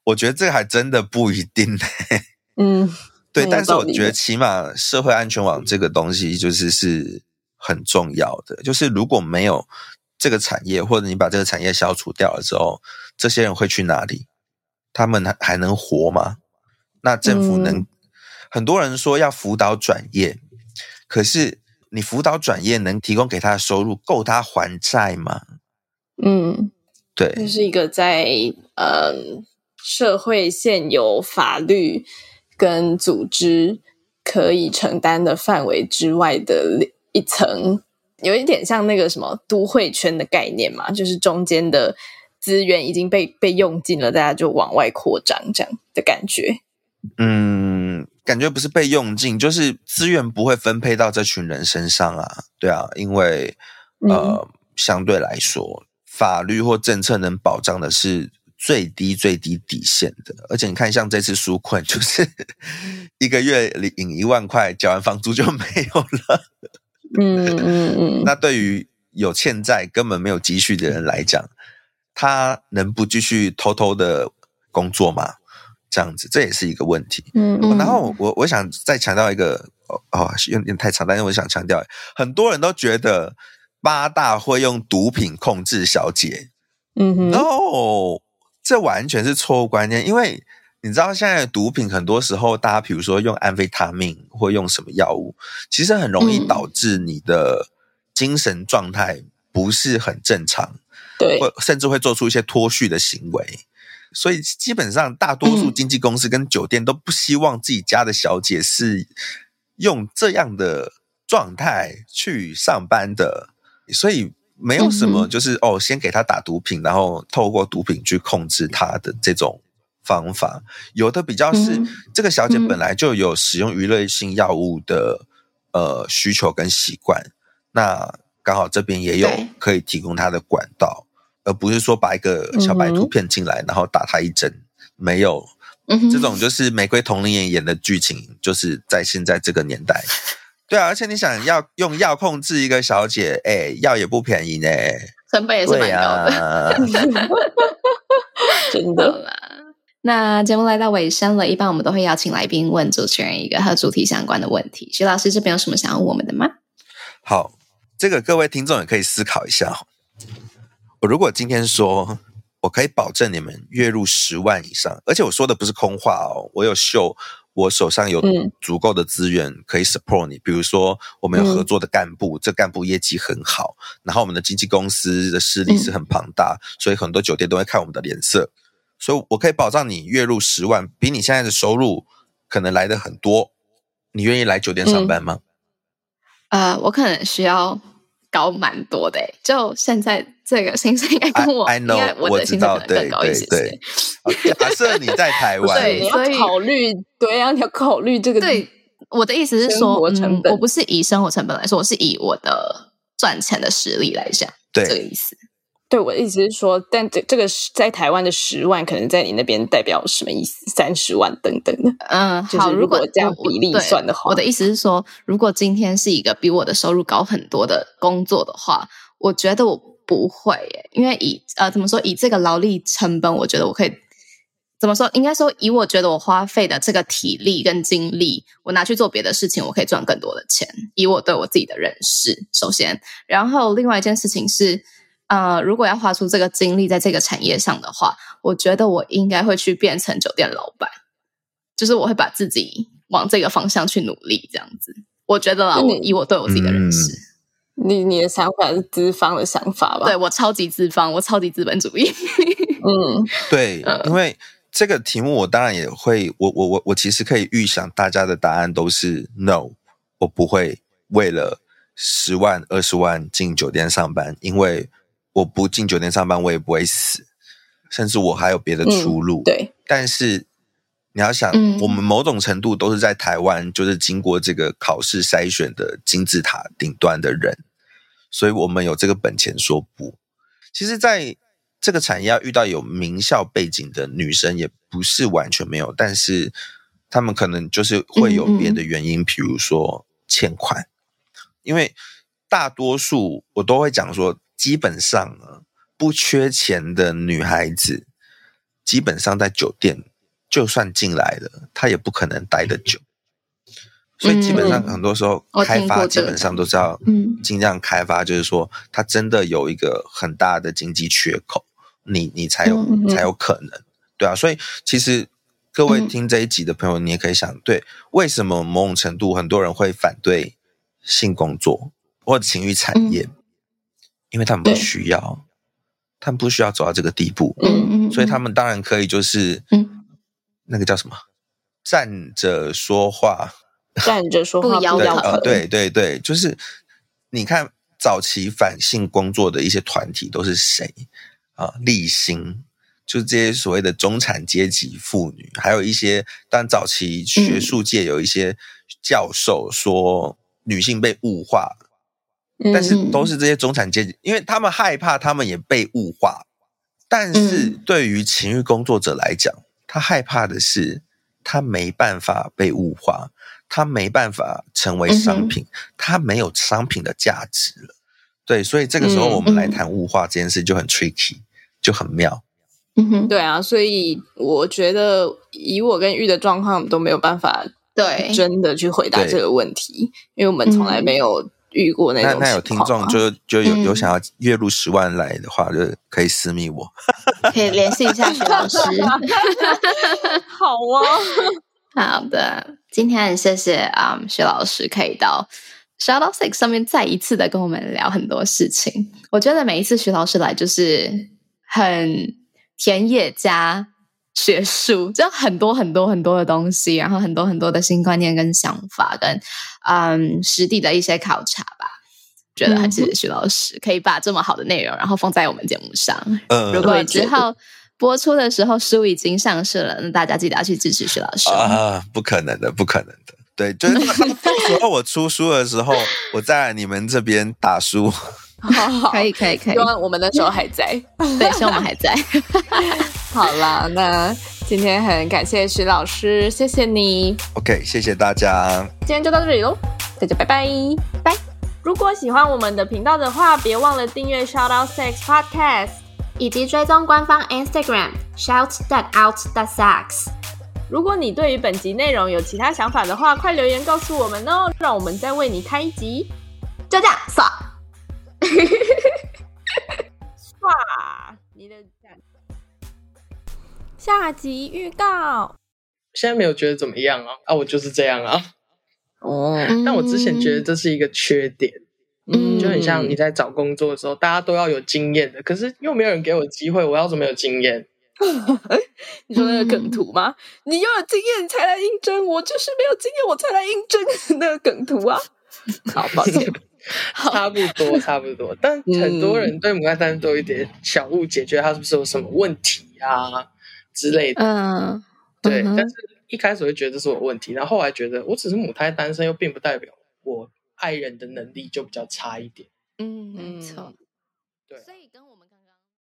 我觉得这个还真的不一定呢。嗯，对。但是我觉得起码社会安全网这个东西就是是很重要的，就是如果没有。这个产业，或者你把这个产业消除掉了之后，这些人会去哪里？他们还还能活吗？那政府能？嗯、很多人说要辅导转业，可是你辅导转业能提供给他的收入够他还债吗？嗯，对，这是一个在呃社会现有法律跟组织可以承担的范围之外的一层。有一点像那个什么都会圈的概念嘛，就是中间的资源已经被被用尽了，大家就往外扩张这样的感觉。嗯，感觉不是被用尽，就是资源不会分配到这群人身上啊。对啊，因为呃，嗯、相对来说，法律或政策能保障的是最低最低底线的。而且你看，像这次纾困，就是一个月领一万块，缴完房租就没有了。嗯嗯嗯，那对于有欠债、根本没有积蓄的人来讲，他能不继续偷偷的工作吗？这样子，这也是一个问题。嗯，然后我我想再强调一个，哦哦，有点太长，但是我想强调，很多人都觉得八大会用毒品控制小姐。嗯哼，no，这完全是错误观念，因为。你知道现在的毒品很多时候，大家比如说用安非他命或用什么药物，其实很容易导致你的精神状态不是很正常，对，或甚至会做出一些脱序的行为。所以基本上大多数经纪公司跟酒店都不希望自己家的小姐是用这样的状态去上班的，所以没有什么就是哦，先给他打毒品，然后透过毒品去控制他的这种。方法。有的比较是、嗯、这个小姐本来就有使用娱乐性药物的、嗯、呃需求跟习惯，那刚好这边也有可以提供她的管道，而不是说把一个小白兔骗进来，然后打他一针，没有、嗯、这种就是玫瑰同龄演演的剧情，就是在现在这个年代，对啊，而且你想要用药控制一个小姐，哎，药也不便宜呢，成本也是蛮高的，真的。那节目来到尾声了，一般我们都会邀请来宾问主持人一个和主题相关的问题。徐老师这边有什么想要问我们的吗？好，这个各位听众也可以思考一下。我如果今天说，我可以保证你们月入十万以上，而且我说的不是空话哦，我有秀。我手上有足够的资源可以 support 你，比如说我们有合作的干部，这干部业绩很好，然后我们的经纪公司的势力是很庞大，所以很多酒店都会看我们的脸色，所以我可以保障你月入十万，比你现在的收入可能来的很多，你愿意来酒店上班吗？呃，我可能需要。高蛮多的，就现在这个薪水应该跟我，I, I know, 应该我的薪水可能更高一些。对对对，假设你在台湾，对，所以考虑，对啊，你要考虑这个。对，我的意思是说，嗯，我不是以生活成本来说，我是以我的赚钱的实力来讲，对这个意思。对，我的意思是说，但这这个在台湾的十万，可能在你那边代表什么意思？三十万等等的。嗯，好，如果这样比例算的话，我，我的意思是说，如果今天是一个比我的收入高很多的工作的话，我觉得我不会耶，因为以呃怎么说，以这个劳力成本，我觉得我可以怎么说？应该说，以我觉得我花费的这个体力跟精力，我拿去做别的事情，我可以赚更多的钱。以我对我自己的认识，首先，然后另外一件事情是。呃，如果要花出这个精力在这个产业上的话，我觉得我应该会去变成酒店老板，就是我会把自己往这个方向去努力，这样子。我觉得啦，我以我对我自己的认识，嗯、你你的想法是资方的想法吧？对，我超级资方，我超级资本主义。嗯，对，因为这个题目我当然也会，我我我我其实可以预想大家的答案都是 no，我不会为了十万二十万进酒店上班，因为。我不进酒店上班，我也不会死，甚至我还有别的出路。嗯、对，但是你要想，我们某种程度都是在台湾，就是经过这个考试筛选的金字塔顶端的人，所以我们有这个本钱说不。其实，在这个产业要遇到有名校背景的女生，也不是完全没有，但是他们可能就是会有别的原因，比如说欠款，因为大多数我都会讲说。基本上呢，不缺钱的女孩子，基本上在酒店，就算进来了，她也不可能待得久。所以基本上很多时候开发基本上都是要尽量开发，就是说它真的有一个很大的经济缺口，你你才有才有可能，对啊。所以其实各位听这一集的朋友，你也可以想，对，为什么某种程度很多人会反对性工作或者情欲产业？因为他们不需要，他们不需要走到这个地步，嗯嗯，所以他们当然可以，就是，嗯，那个叫什么，站着说话，站着说话不腰疼，对对对，就是你看早期反性工作的一些团体都是谁啊？立新，就是这些所谓的中产阶级妇女，还有一些，但早期学术界有一些教授说女性被物化。但是都是这些中产阶级，因为他们害怕他们也被物化。但是对于情欲工作者来讲，他害怕的是他没办法被物化，他没办法成为商品，它没有商品的价值了。对，所以这个时候我们来谈物化这件事就很 tricky，就很妙。嗯哼，对啊，所以我觉得以我跟玉的状况都没有办法对。真的去回答这个问题，因为我们从来没有。遇过那种、啊、那，那有听众就就有有想要月入十万来的话，嗯、就可以私密我，可以联系一下徐老师。好啊，好的，今天很谢谢啊、um, 徐老师可以到 Shout Out Six 上面再一次的跟我们聊很多事情。我觉得每一次徐老师来就是很田野加学术，就很多很多很多的东西，然后很多很多的新观念跟想法跟。嗯，实地的一些考察吧，觉得很谢谢徐老师，嗯、可以把这么好的内容，然后放在我们节目上。嗯，如果之后播出的时候书已经上市了，那大家记得要去支持徐老师啊！不可能的，不可能的，对，就是到时候我出书的时候，我在你们这边打书。好好，可以，可以，可以。希望我们那时候还在，对，希望我们还在。好啦，那。今天很感谢徐老师，谢谢你。OK，谢谢大家。今天就到这里喽，大家拜拜拜。如果喜欢我们的频道的话，别忘了订阅 Shout Out Sex Podcast，以及追踪官方 Instagram Shout that out that sucks！如果你对于本集内容有其他想法的话，快留言告诉我们哦，让我们再为你开一集。就这样，刷，刷你的下集预告。现在没有觉得怎么样啊？啊，我就是这样啊。哦，但我之前觉得这是一个缺点，嗯，就很像你在找工作的时候，大家都要有经验的，可是又没有人给我机会，我要怎么有经验？你说那个梗图吗？嗯、你要有经验才来应征，我就是没有经验我才来应征那个梗图啊。好，抱歉，差不多，差不多。但很多人对母胎单身都有一点小误解，觉得他是不是有什么问题啊之类的。嗯，对，嗯、但是。一开始会觉得这是我问题，然后后来觉得我只是母胎单身，又并不代表我爱人的能力就比较差一点。嗯，没错。对，所以跟